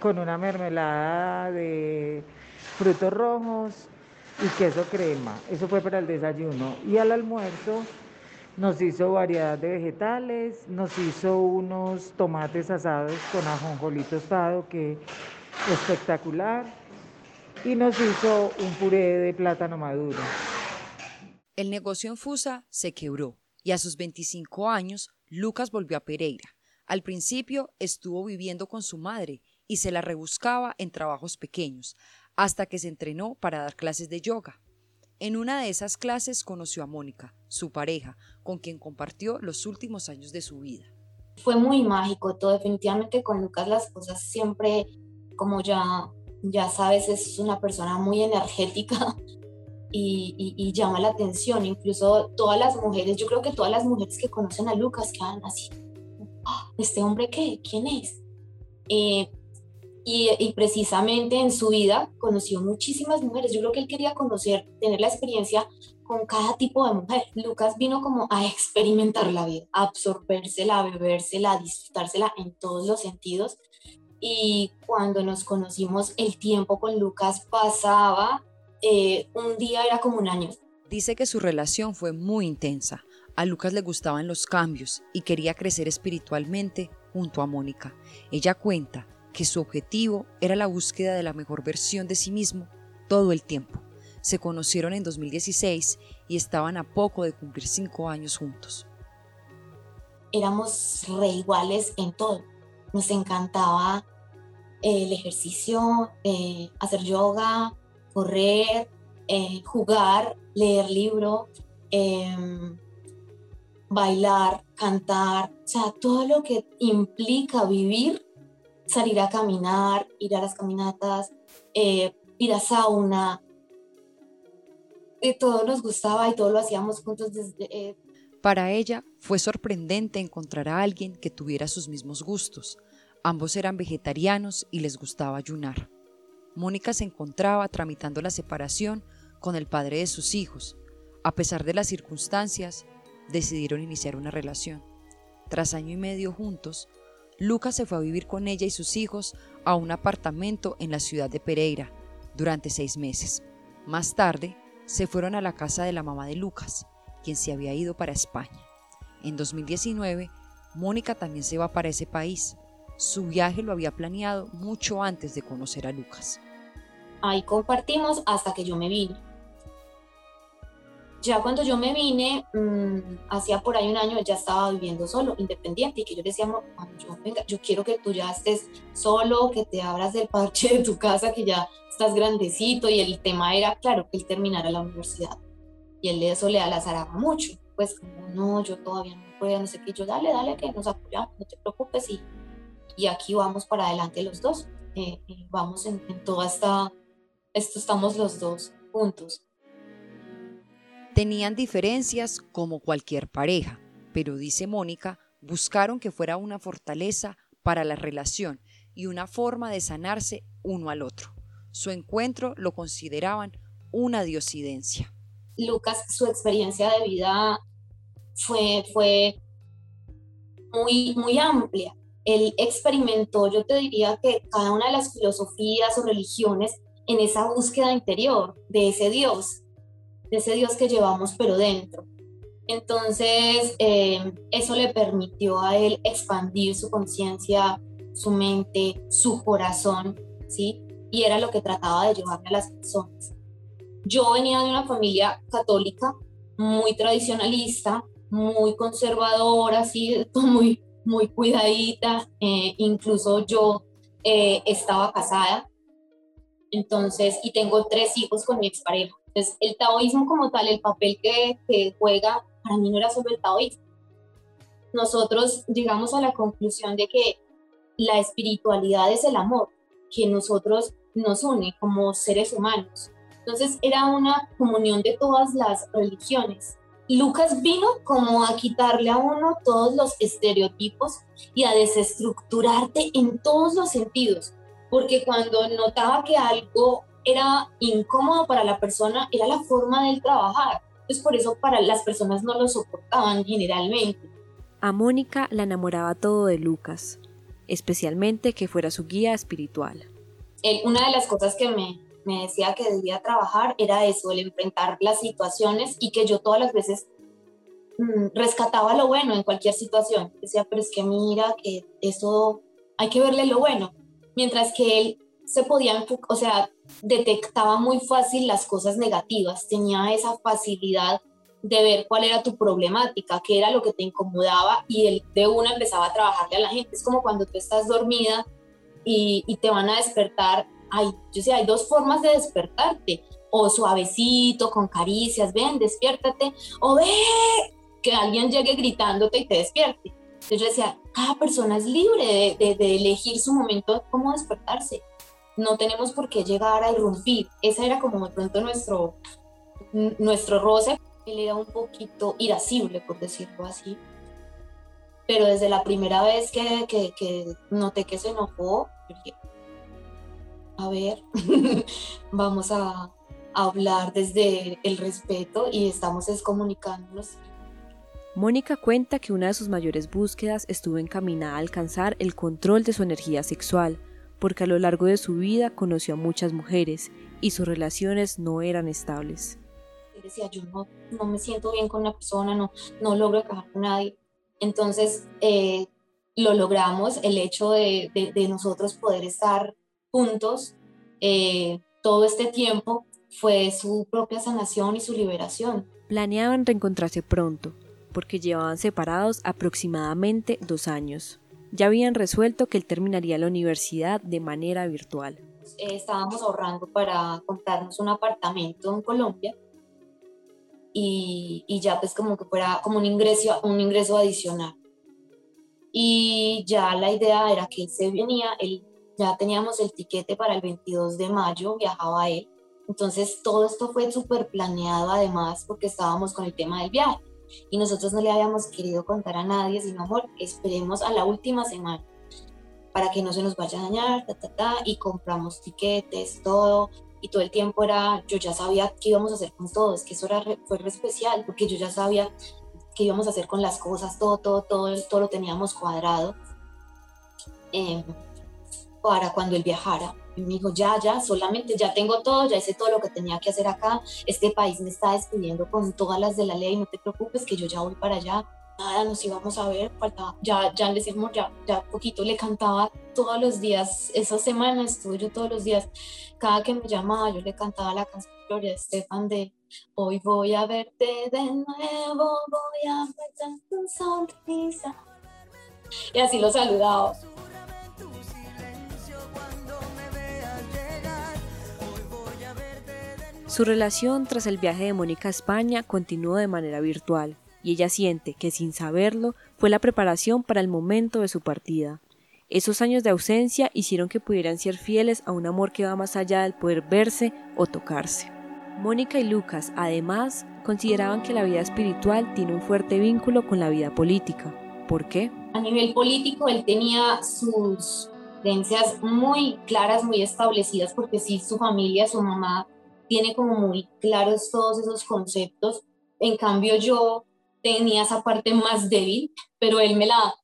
con una mermelada de frutos rojos y queso crema. Eso fue para el desayuno. Y al almuerzo nos hizo variedad de vegetales, nos hizo unos tomates asados con ajonjolí tostado, que espectacular, y nos hizo un puré de plátano maduro.
El negocio en Fusa se quebró y a sus 25 años Lucas volvió a Pereira. Al principio estuvo viviendo con su madre y se la rebuscaba en trabajos pequeños, hasta que se entrenó para dar clases de yoga. En una de esas clases conoció a Mónica, su pareja, con quien compartió los últimos años de su vida.
Fue muy mágico todo, definitivamente con Lucas las cosas siempre, como ya, ya sabes, es una persona muy energética <laughs> y, llama la atención. Incluso todas las mujeres, yo creo que todas las mujeres que conocen a Lucas quedan así, ah, ¿este hombre qué? ¿Quién es? Eh, y, precisamente en su vida conoció muchísimas mujeres. Yo creo que él quería conocer, tener la experiencia con cada tipo de mujer. Lucas vino como a experimentar la vida, a absorbérsela, a bebérsela, a disfrutársela en todos los sentidos. Y cuando nos conocimos, el tiempo con Lucas pasaba, eh, un día era como un año.
Dice que su relación fue muy intensa. A Lucas le gustaban los cambios y quería crecer espiritualmente junto a Mónica. Ella cuenta que su objetivo era la búsqueda de la mejor versión de sí mismo todo el tiempo. Se conocieron en 2016 y estaban a poco de cumplir cinco años juntos.
Éramos re iguales en todo. Nos encantaba eh, el ejercicio, eh, hacer yoga, correr, eh, jugar, leer libro, em, bailar, cantar, o sea, todo lo que implica vivir salir a caminar, ir a las caminatas, eh, ir a sauna. Y todo nos gustaba y todo lo hacíamos juntos desde... Eh,
Para ella fue sorprendente encontrar a alguien que tuviera sus mismos gustos. Ambos eran vegetarianos y les gustaba ayunar. Mónica se encontraba tramitando la separación con el padre de sus hijos. A pesar de las circunstancias, decidieron iniciar una relación. Tras año y medio juntos, Lucas se fue a vivir con ella y sus hijos a un apartamento en la ciudad de Pereira durante seis meses. Más tarde, se fueron a la casa de la mamá de Lucas, quien se había ido para España. En 2019, Mónica también se va para ese país. Su viaje lo había planeado mucho antes de conocer a Lucas.
Ahí compartimos hasta que yo me vine ya cuando yo me vine, mm, hacía por ahí un año, ya estaba viviendo solo, independiente, y que yo le decía, yo, venga, yo quiero que tú ya estés solo, que te abras del parche de tu casa, que ya estás grandecito, y el tema era, claro, que él terminara la universidad. Y él eso le alazaraba mucho, pues como, no, yo todavía no puedo, no sé qué, yo dale, dale, que nos apoyamos, no te preocupes, y, y aquí vamos para adelante los dos, eh, vamos en, en toda esta, esto estamos los dos juntos.
Tenían diferencias como cualquier pareja, pero dice Mónica, buscaron que fuera una fortaleza para la relación y una forma de sanarse uno al otro. Su encuentro lo consideraban una diosidencia.
Lucas, su experiencia de vida fue, muy, muy amplia. Él experimentó, yo te diría que cada una de las filosofías o religiones en esa búsqueda interior de ese Dios de ese Dios que llevamos pero dentro. Entonces, eh, eso le permitió a él expandir su conciencia, su mente, su corazón, ¿sí? Y era lo que trataba de llevarle a las personas. Yo venía de una familia católica muy tradicionalista, muy conservadora, así, <laughs> muy, muy cuidadita. Eh, incluso yo eh, estaba casada, entonces, y tengo tres hijos con mi expareja. Entonces, el taoísmo como tal, el papel que, que juega, para mí no era solo el taoísmo. Nosotros llegamos a la conclusión de que la espiritualidad es el amor que nosotros nos une como seres humanos. Entonces era una comunión de todas las religiones. Lucas vino como a quitarle a uno todos los estereotipos y a desestructurarte en todos los sentidos, porque cuando notaba que algo era incómodo para la persona, era la forma de trabajar. Entonces por eso para las personas no lo soportaban generalmente.
A Mónica la enamoraba todo de Lucas, especialmente que fuera su guía espiritual.
una de las cosas que me, me decía que debía trabajar era eso, el enfrentar las situaciones y que yo todas las veces mm, rescataba lo bueno en cualquier situación. Decía, pero es que mira que eso hay que verle lo bueno. Mientras que él se podía, o sea, detectaba muy fácil las cosas negativas, tenía esa facilidad de ver cuál era tu problemática, qué era lo que te incomodaba y él de una empezaba a trabajarle a la gente. Es como cuando tú estás dormida y, te van a despertar hay, yo sé, hay dos formas de despertarte, o suavecito, con caricias, ven, despiértate, o ve que alguien llegue gritándote y te despierte. Entonces yo decía, cada persona es libre de, elegir su momento de cómo despertarse. No tenemos por qué llegar a irrumpir. Ese era como de pronto nuestro, nuestro roce. Él era un poquito irascible, por decirlo así. Pero desde la primera vez que, que, que noté que se enojó, dije, a ver, <laughs> vamos a hablar desde el respeto y estamos comunicándonos.
Mónica cuenta que una de sus mayores búsquedas estuvo encaminada a alcanzar el control de su energía sexual, porque a lo largo de su vida conoció a muchas mujeres y sus relaciones no eran estables.
Decía, yo no, no me siento bien con una persona, no, no logro acabar con nadie. Entonces, eh, lo logramos, el hecho de, de, de nosotros poder estar juntos eh, todo este tiempo fue su propia sanación y su liberación.
Planeaban reencontrarse pronto, porque llevaban separados aproximadamente dos años. Ya habían resuelto que él terminaría la universidad de manera virtual.
Eh, estábamos ahorrando para comprarnos un apartamento en Colombia y, y, ya pues como que fuera como un ingreso, un ingreso adicional. Y ya la idea era que él se venía, él ya teníamos el tiquete para el 22 de mayo, viajaba él. Entonces todo esto fue súper planeado además porque estábamos con el tema del viaje y nosotros no le habíamos querido contar a nadie, sino amor, esperemos a la última semana para que no se nos vaya a dañar, ta, ta, ta, y compramos tiquetes, todo, y todo el tiempo era, yo ya sabía qué íbamos a hacer con todos, que eso era fue re especial, porque yo ya sabía qué íbamos a hacer con las cosas, todo, todo, todo, todo lo teníamos cuadrado. Eh, para cuando él viajara. Y me dijo, ya, ya, solamente ya tengo todo, ya hice todo lo que tenía que hacer acá, este país me está despidiendo con todas las de la ley, no te preocupes que yo ya voy para allá. Nada, nos íbamos a ver, faltaba, ya, ya le decimos, ya, ya poquito le cantaba todos los días, esa semana estuve yo todos los días, cada que me llamaba yo le cantaba la canción Gloria Estefan de Hoy voy a verte de nuevo, voy a verte tu sonrisa. Y así lo saludaba.
Su relación tras el viaje de Mónica a España continuó de manera virtual, y ella siente que sin saberlo fue la preparación para el momento de su partida. Esos años de ausencia hicieron que pudieran ser fieles a un amor que va más allá del poder verse o tocarse. Mónica y Lucas, además, consideraban que la vida espiritual tiene un fuerte vínculo con la vida política. ¿Por qué?
A nivel político, él tenía sus creencias muy claras, muy establecidas, porque sí, su familia, su mamá tiene como muy claros todos esos conceptos. En cambio, yo tenía esa parte más débil, pero él me la,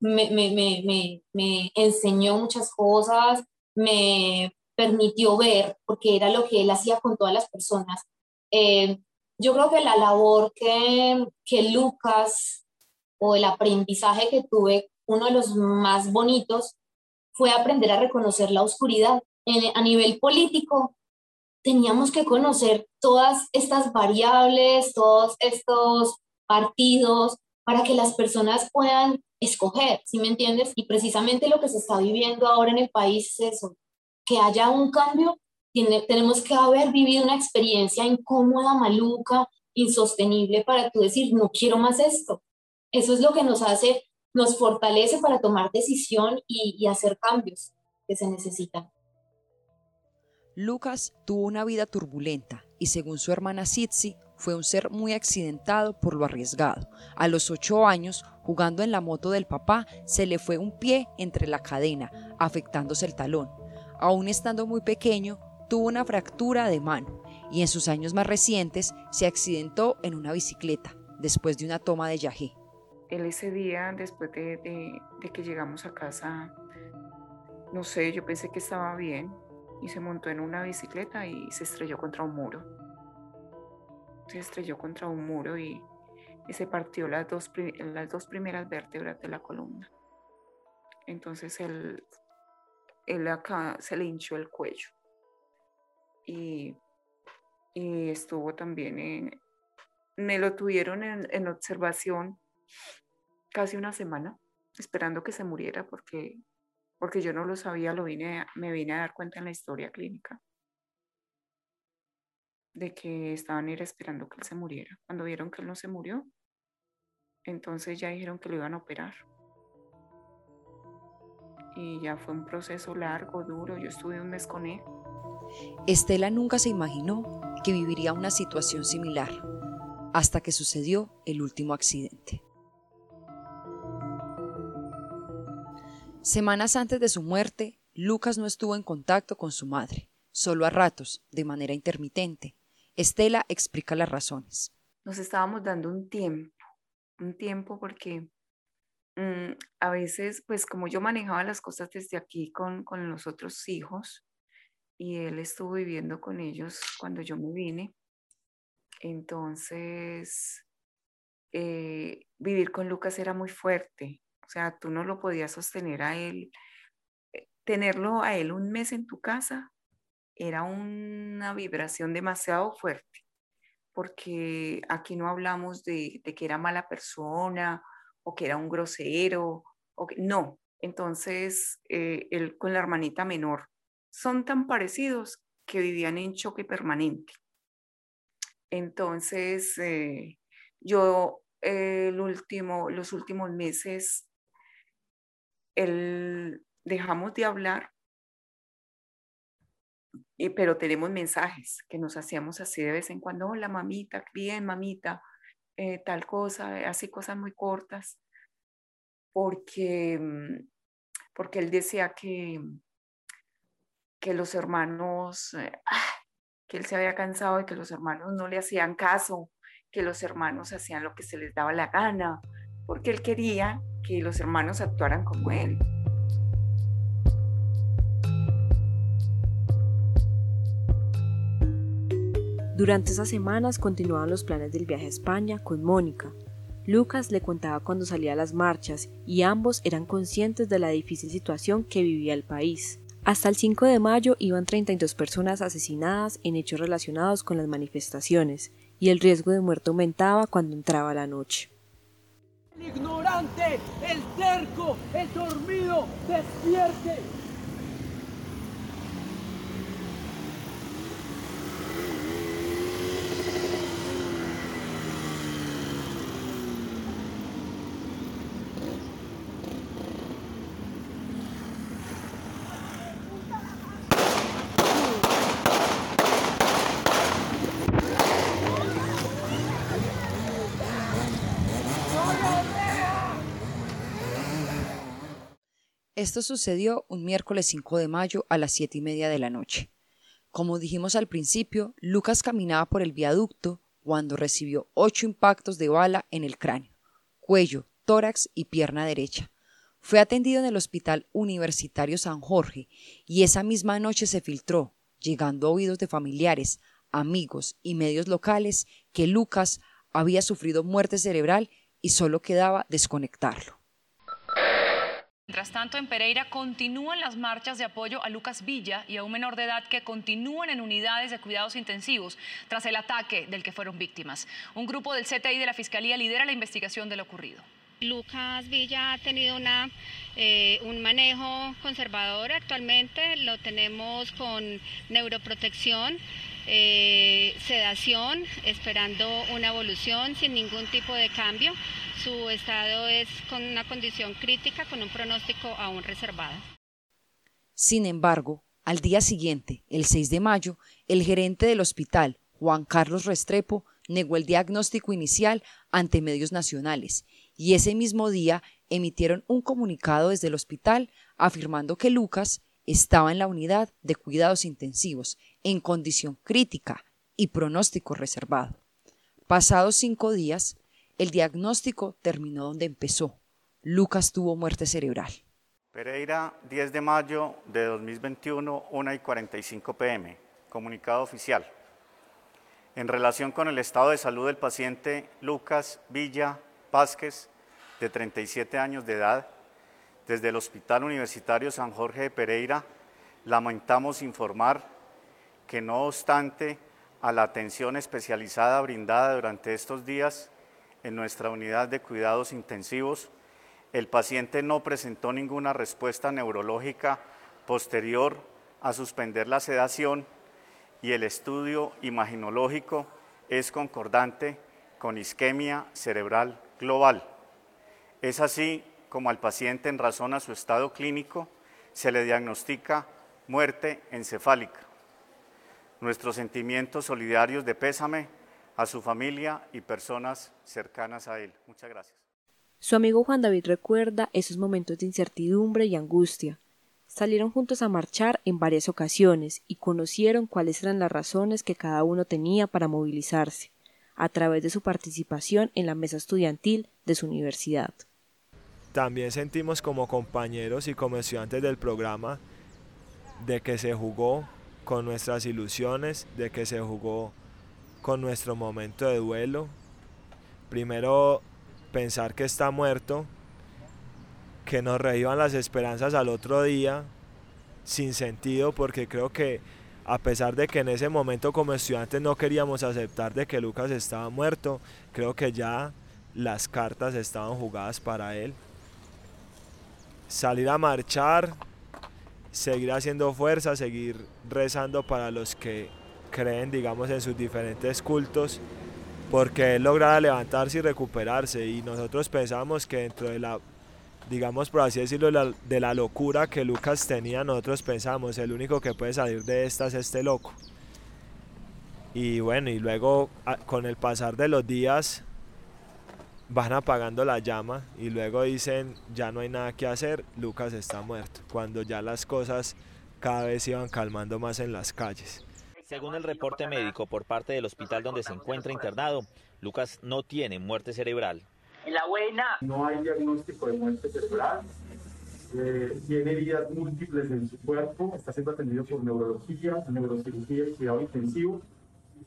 me, me, me, me enseñó muchas cosas, me permitió ver, porque era lo que él hacía con todas las personas. Eh, yo creo que la labor que, que Lucas o el aprendizaje que tuve, uno de los más bonitos, fue aprender a reconocer la oscuridad. A nivel político, teníamos que conocer todas estas variables, todos estos partidos, para que las personas puedan escoger, ¿sí me entiendes? Y precisamente lo que se está viviendo ahora en el país es eso, que haya un cambio, tiene, tenemos que haber vivido una experiencia incómoda, maluca, insostenible para tú decir, no quiero más esto. Eso es lo que nos hace, nos fortalece para tomar decisión y, y hacer cambios que se necesitan.
Lucas tuvo una vida turbulenta y según su hermana Sitsi, fue un ser muy accidentado por lo arriesgado. A los ocho años, jugando en la moto del papá, se le fue un pie entre la cadena, afectándose el talón. Aún estando muy pequeño, tuvo una fractura de mano y en sus años más recientes se accidentó en una bicicleta después de una toma de yagé.
Él ese día, después de, de que llegamos a casa, no sé, yo pensé que estaba bien y se montó en una bicicleta y se estrelló contra un muro. Se estrelló contra un muro y, se partió las dos, las dos primeras vértebras de la columna. Entonces él, él acá se le hinchó el cuello y, y estuvo también en, me lo tuvieron en, en observación casi una semana, esperando que se muriera porque porque yo no lo sabía, lo vine, me vine a dar cuenta en la historia clínica de que estaban esperando que él se muriera. Cuando vieron que él no se murió, entonces ya dijeron que lo iban a operar. Y ya fue un proceso largo, duro. Yo estuve un mes con él.
Estela nunca se imaginó que viviría una situación similar hasta que sucedió el último accidente. Semanas antes de su muerte, Lucas no estuvo en contacto con su madre, solo a ratos, de manera intermitente. Estela explica las razones.
Nos estábamos dando un tiempo, un tiempo porque mm, a veces, pues como yo manejaba las cosas desde aquí con, con los otros hijos y él estuvo viviendo con ellos cuando yo me vine, entonces eh, vivir con Lucas era muy fuerte o sea, tú no lo podías sostener a él. Eh, tenerlo a él un mes en tu casa era una vibración demasiado fuerte, porque aquí no hablamos de, que era mala persona o que era un grosero, o no. Entonces, eh, él con la hermanita menor son tan parecidos que vivían en choque permanente. Entonces, eh, yo el último, los últimos meses el, dejamos de hablar, y, pero tenemos mensajes que nos hacíamos así de vez en cuando, hola mamita, bien mamita, eh, tal cosa, así cosas muy cortas, porque, mm, porque él decía que, que los hermanos, eh, <sighs> que él se había cansado de que los hermanos no le hacían caso, que los hermanos hacían lo que se les daba la gana, porque él quería que los hermanos actuaran como él.
Durante esas semanas continuaban los planes del viaje a España con Mónica. Lucas le contaba cuando salía a las marchas y ambos eran conscientes de la difícil situación que vivía el país. Hasta el 5 de mayo iban 32 personas asesinadas en hechos relacionados con las manifestaciones y el riesgo de muerte aumentaba cuando entraba la noche.
El ignorante, el terco, el dormido, despierte.
Esto sucedió un miércoles 5 de mayo a las siete y media de la noche. Como dijimos al principio, Lucas caminaba por el viaducto cuando recibió ocho impactos de bala en el cráneo, cuello, tórax y pierna derecha. Fue atendido en el Hospital Universitario San Jorge y esa misma noche se filtró, llegando a oídos de familiares, amigos y medios locales, que Lucas había sufrido muerte cerebral y solo quedaba desconectarlo.
Mientras tanto, en Pereira continúan las marchas de apoyo a Lucas Villa y a un menor de edad que continúan en unidades de cuidados intensivos tras el ataque del que fueron víctimas. Un grupo del CTI de la Fiscalía lidera la investigación de lo ocurrido.
Lucas Villa ha tenido una, eh, un manejo conservador actualmente, lo tenemos con neuroprotección, eh, sedación, esperando una evolución sin ningún tipo de cambio. Su estado es con una condición crítica con un pronóstico aún reservado.
Sin embargo, al día siguiente, el 6 de mayo, el gerente del hospital, Juan Carlos Restrepo, negó el diagnóstico inicial ante medios nacionales y ese mismo día emitieron un comunicado desde el hospital afirmando que Lucas estaba en la unidad de cuidados intensivos, en condición crítica y pronóstico reservado. Pasados cinco días, el diagnóstico terminó donde empezó. Lucas tuvo muerte cerebral.
Pereira, 10 de mayo de 2021, 1 y 45 pm. Comunicado oficial. En relación con el estado de salud del paciente Lucas Villa Vázquez, de 37 años de edad, desde el Hospital Universitario San Jorge de Pereira, lamentamos informar que no obstante a la atención especializada brindada durante estos días en nuestra unidad de cuidados intensivos, el paciente no presentó ninguna respuesta neurológica posterior a suspender la sedación y el estudio imaginológico es concordante con isquemia cerebral global. Es así como al paciente en razón a su estado clínico se le diagnostica muerte encefálica. Nuestros sentimientos solidarios de pésame a su familia y personas cercanas a él. Muchas gracias.
Su amigo Juan David recuerda esos momentos de incertidumbre y angustia. Salieron juntos a marchar en varias ocasiones y conocieron cuáles eran las razones que cada uno tenía para movilizarse, a través de su participación en la mesa estudiantil de su universidad.
También sentimos como compañeros y como estudiantes del programa de que se jugó con nuestras ilusiones, de que se jugó con nuestro momento de duelo. Primero pensar que está muerto, que nos revivan las esperanzas al otro día, sin sentido, porque creo que a pesar de que en ese momento como estudiantes no queríamos aceptar de que Lucas estaba muerto, creo que ya las cartas estaban jugadas para él. Salir a marchar, seguir haciendo fuerza, seguir rezando para los que creen, digamos, en sus diferentes cultos porque él lograra levantarse y recuperarse. Y nosotros pensamos que dentro de la digamos por así decirlo de la locura que Lucas tenía nosotros pensamos el único que puede salir de estas es este loco. Y bueno y luego con el pasar de los días van apagando la llama y luego dicen ya no hay nada que hacer Lucas está muerto cuando ya las cosas cada vez iban calmando más en las calles
según el reporte médico por parte del hospital donde se encuentra internado, Lucas no tiene muerte cerebral.
La buena.
No hay diagnóstico de muerte cerebral. Eh, tiene heridas múltiples en su cuerpo. Está siendo atendido por neurología, neurocirugía y cuidado intensivo.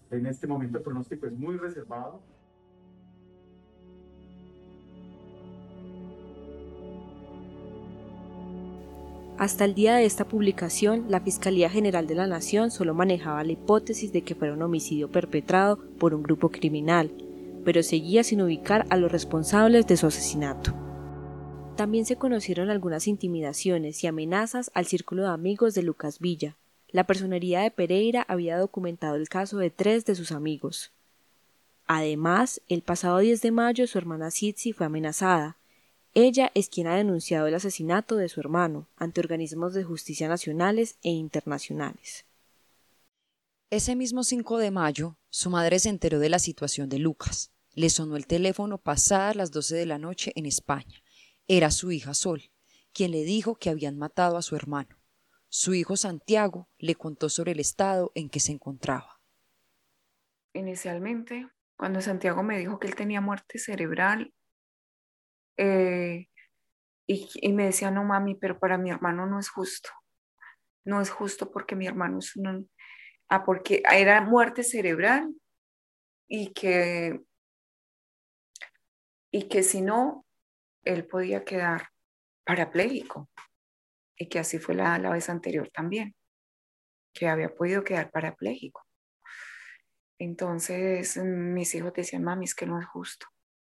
En este momento el pronóstico es muy reservado.
Hasta el día de esta publicación, la Fiscalía General de la Nación solo manejaba la hipótesis de que fuera un homicidio perpetrado por un grupo criminal, pero seguía sin ubicar a los responsables de su asesinato. También se conocieron algunas intimidaciones y amenazas al círculo de amigos de Lucas Villa. La personería de Pereira había documentado el caso de tres de sus amigos. Además, el pasado 10 de mayo su hermana Sitsi fue amenazada, ella es quien ha denunciado el asesinato de su hermano ante organismos de justicia nacionales e internacionales.
Ese mismo 5 de mayo, su madre se enteró de la situación de Lucas. Le sonó el teléfono pasadas las 12 de la noche en España. Era su hija Sol, quien le dijo que habían matado a su hermano. Su hijo Santiago le contó sobre el estado en que se encontraba.
Inicialmente, cuando Santiago me dijo que él tenía muerte cerebral, eh, y, me decía, no mami, pero para mi hermano no es justo. No es justo porque mi hermano es un... Ah, porque era muerte cerebral y que, y que si no, él podía quedar parapléjico. Y que así fue la, la vez anterior también, que había podido quedar parapléjico. Entonces mis hijos decían, mami, es que no es justo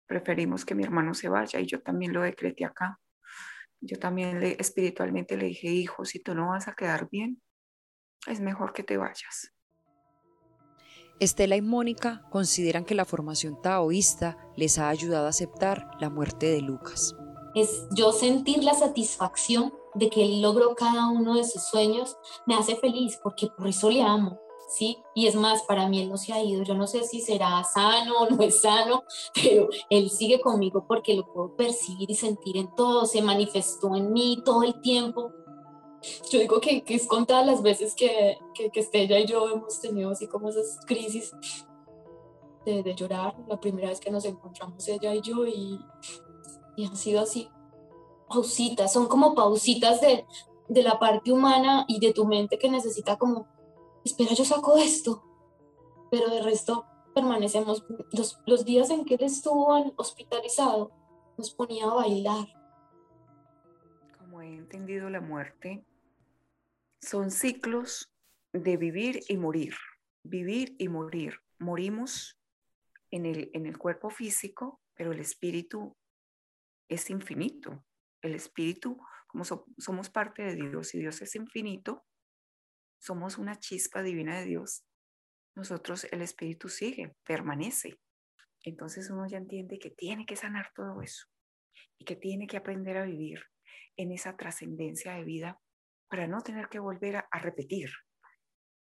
preferimos que mi hermano se vaya y yo también lo decreté acá. Yo también le, espiritualmente le dije, hijo, si tú no vas a quedar bien, es mejor que te vayas.
Estela y Mónica consideran que la formación taoísta les ha ayudado a aceptar la muerte de Lucas.
Es yo sentir la satisfacción de que él logró cada uno de sus sueños, me hace feliz porque por eso le amo. ¿Sí? Y es más, para mí él no se ha ido, yo no sé si será sano o no es sano, <laughs> pero él sigue conmigo porque lo puedo percibir y sentir en todo, se manifestó en mí todo el tiempo Yo digo que, que es contadas las veces que, que, que Estella y yo hemos tenido así como esas crisis de, de, llorar. La primera vez que nos encontramos ella y yo y, y han sido así pausitas, son como pausitas de, de la parte humana y de tu mente que necesita como, espera, yo saco esto, pero de resto permanecemos. Los, los días en que él estuvo hospitalizado, nos ponía a bailar.
Como he entendido la muerte, son ciclos de vivir y morir, vivir y morir. Morimos en el, en el cuerpo físico, pero el espíritu es infinito. El espíritu, como somos parte de Dios y Dios es infinito, somos una chispa divina de Dios, nosotros el espíritu sigue, permanece. Entonces uno ya entiende que tiene que sanar todo eso y que tiene que aprender a vivir en esa trascendencia de vida para no tener que volver a, repetir.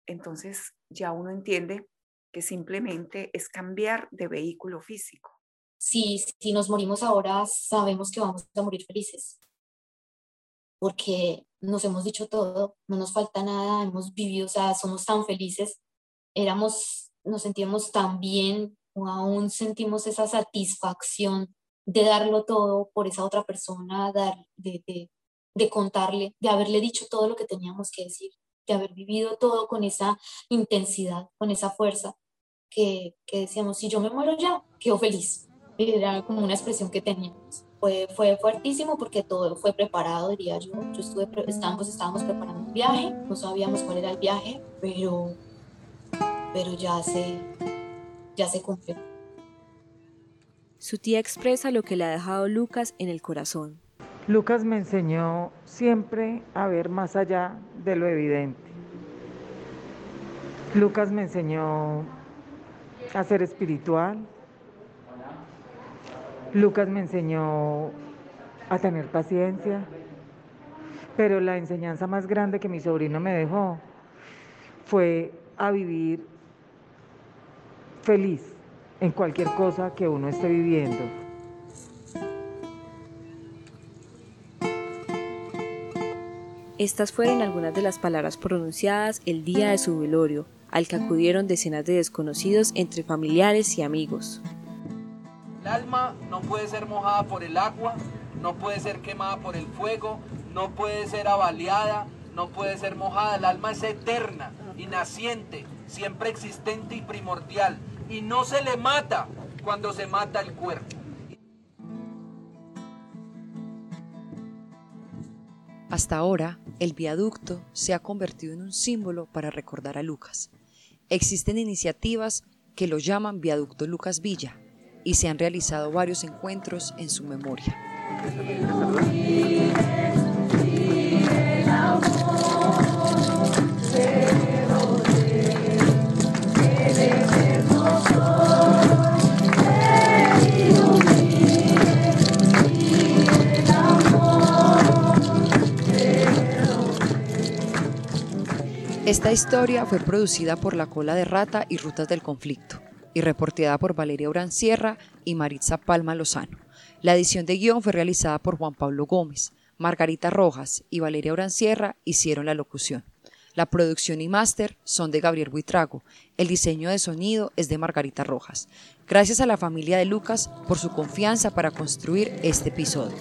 Entonces ya uno entiende que simplemente es cambiar de vehículo físico.
Si, si nos morimos ahora, sabemos que vamos a morir felices, porque nos hemos dicho todo, no nos falta nada, hemos vivido, o sea, somos tan felices, éramos, nos sentíamos tan bien, o aún sentimos esa satisfacción de darlo todo por esa otra persona, dar, de, de, de contarle, de haberle dicho todo lo que teníamos que decir, de haber vivido todo con esa intensidad, con esa fuerza, que, que decíamos, si yo me muero ya, quedo feliz. Era como una expresión que teníamos. Fue, fue fuertísimo porque todo fue preparado, diría yo. Yo estuve, estábamos, estábamos preparando un viaje, no sabíamos cuál era el viaje, pero, pero ya se, ya se cumplió.
Su tía expresa lo que le ha dejado Lucas en el corazón.
Lucas me enseñó siempre a ver más allá de lo evidente. Lucas me enseñó a ser espiritual. Lucas me enseñó a tener paciencia. Pero la enseñanza más grande que mi sobrino me dejó fue a vivir feliz en cualquier cosa que uno esté viviendo.
Estas fueron algunas de las palabras pronunciadas el día de su velorio, al que acudieron decenas de desconocidos entre familiares y amigos.
El alma no puede ser mojada por el agua, no puede ser quemada por el fuego, no puede ser avaliada, no puede ser mojada. El alma es eterna y naciente, siempre existente y primordial. Y no se le mata cuando se mata el cuerpo.
Hasta ahora, el viaducto se ha convertido en un símbolo para recordar a Lucas. Existen iniciativas que lo llaman Viaducto Lucas Villa y se han realizado varios encuentros en su memoria. Esta historia fue producida por La Cola de Rata y Rutas del Conflicto y reporteada por Valeria Urán Sierra y Maritza Palma Lozano. La edición de guion fue realizada por Juan Pablo Gómez. Margarita Rojas y Valeria Urán Sierra hicieron la locución. La producción y máster son de Gabriel Buitrago. El diseño de sonido es de Margarita Rojas. Gracias a la familia de Lucas por su confianza para construir este episodio.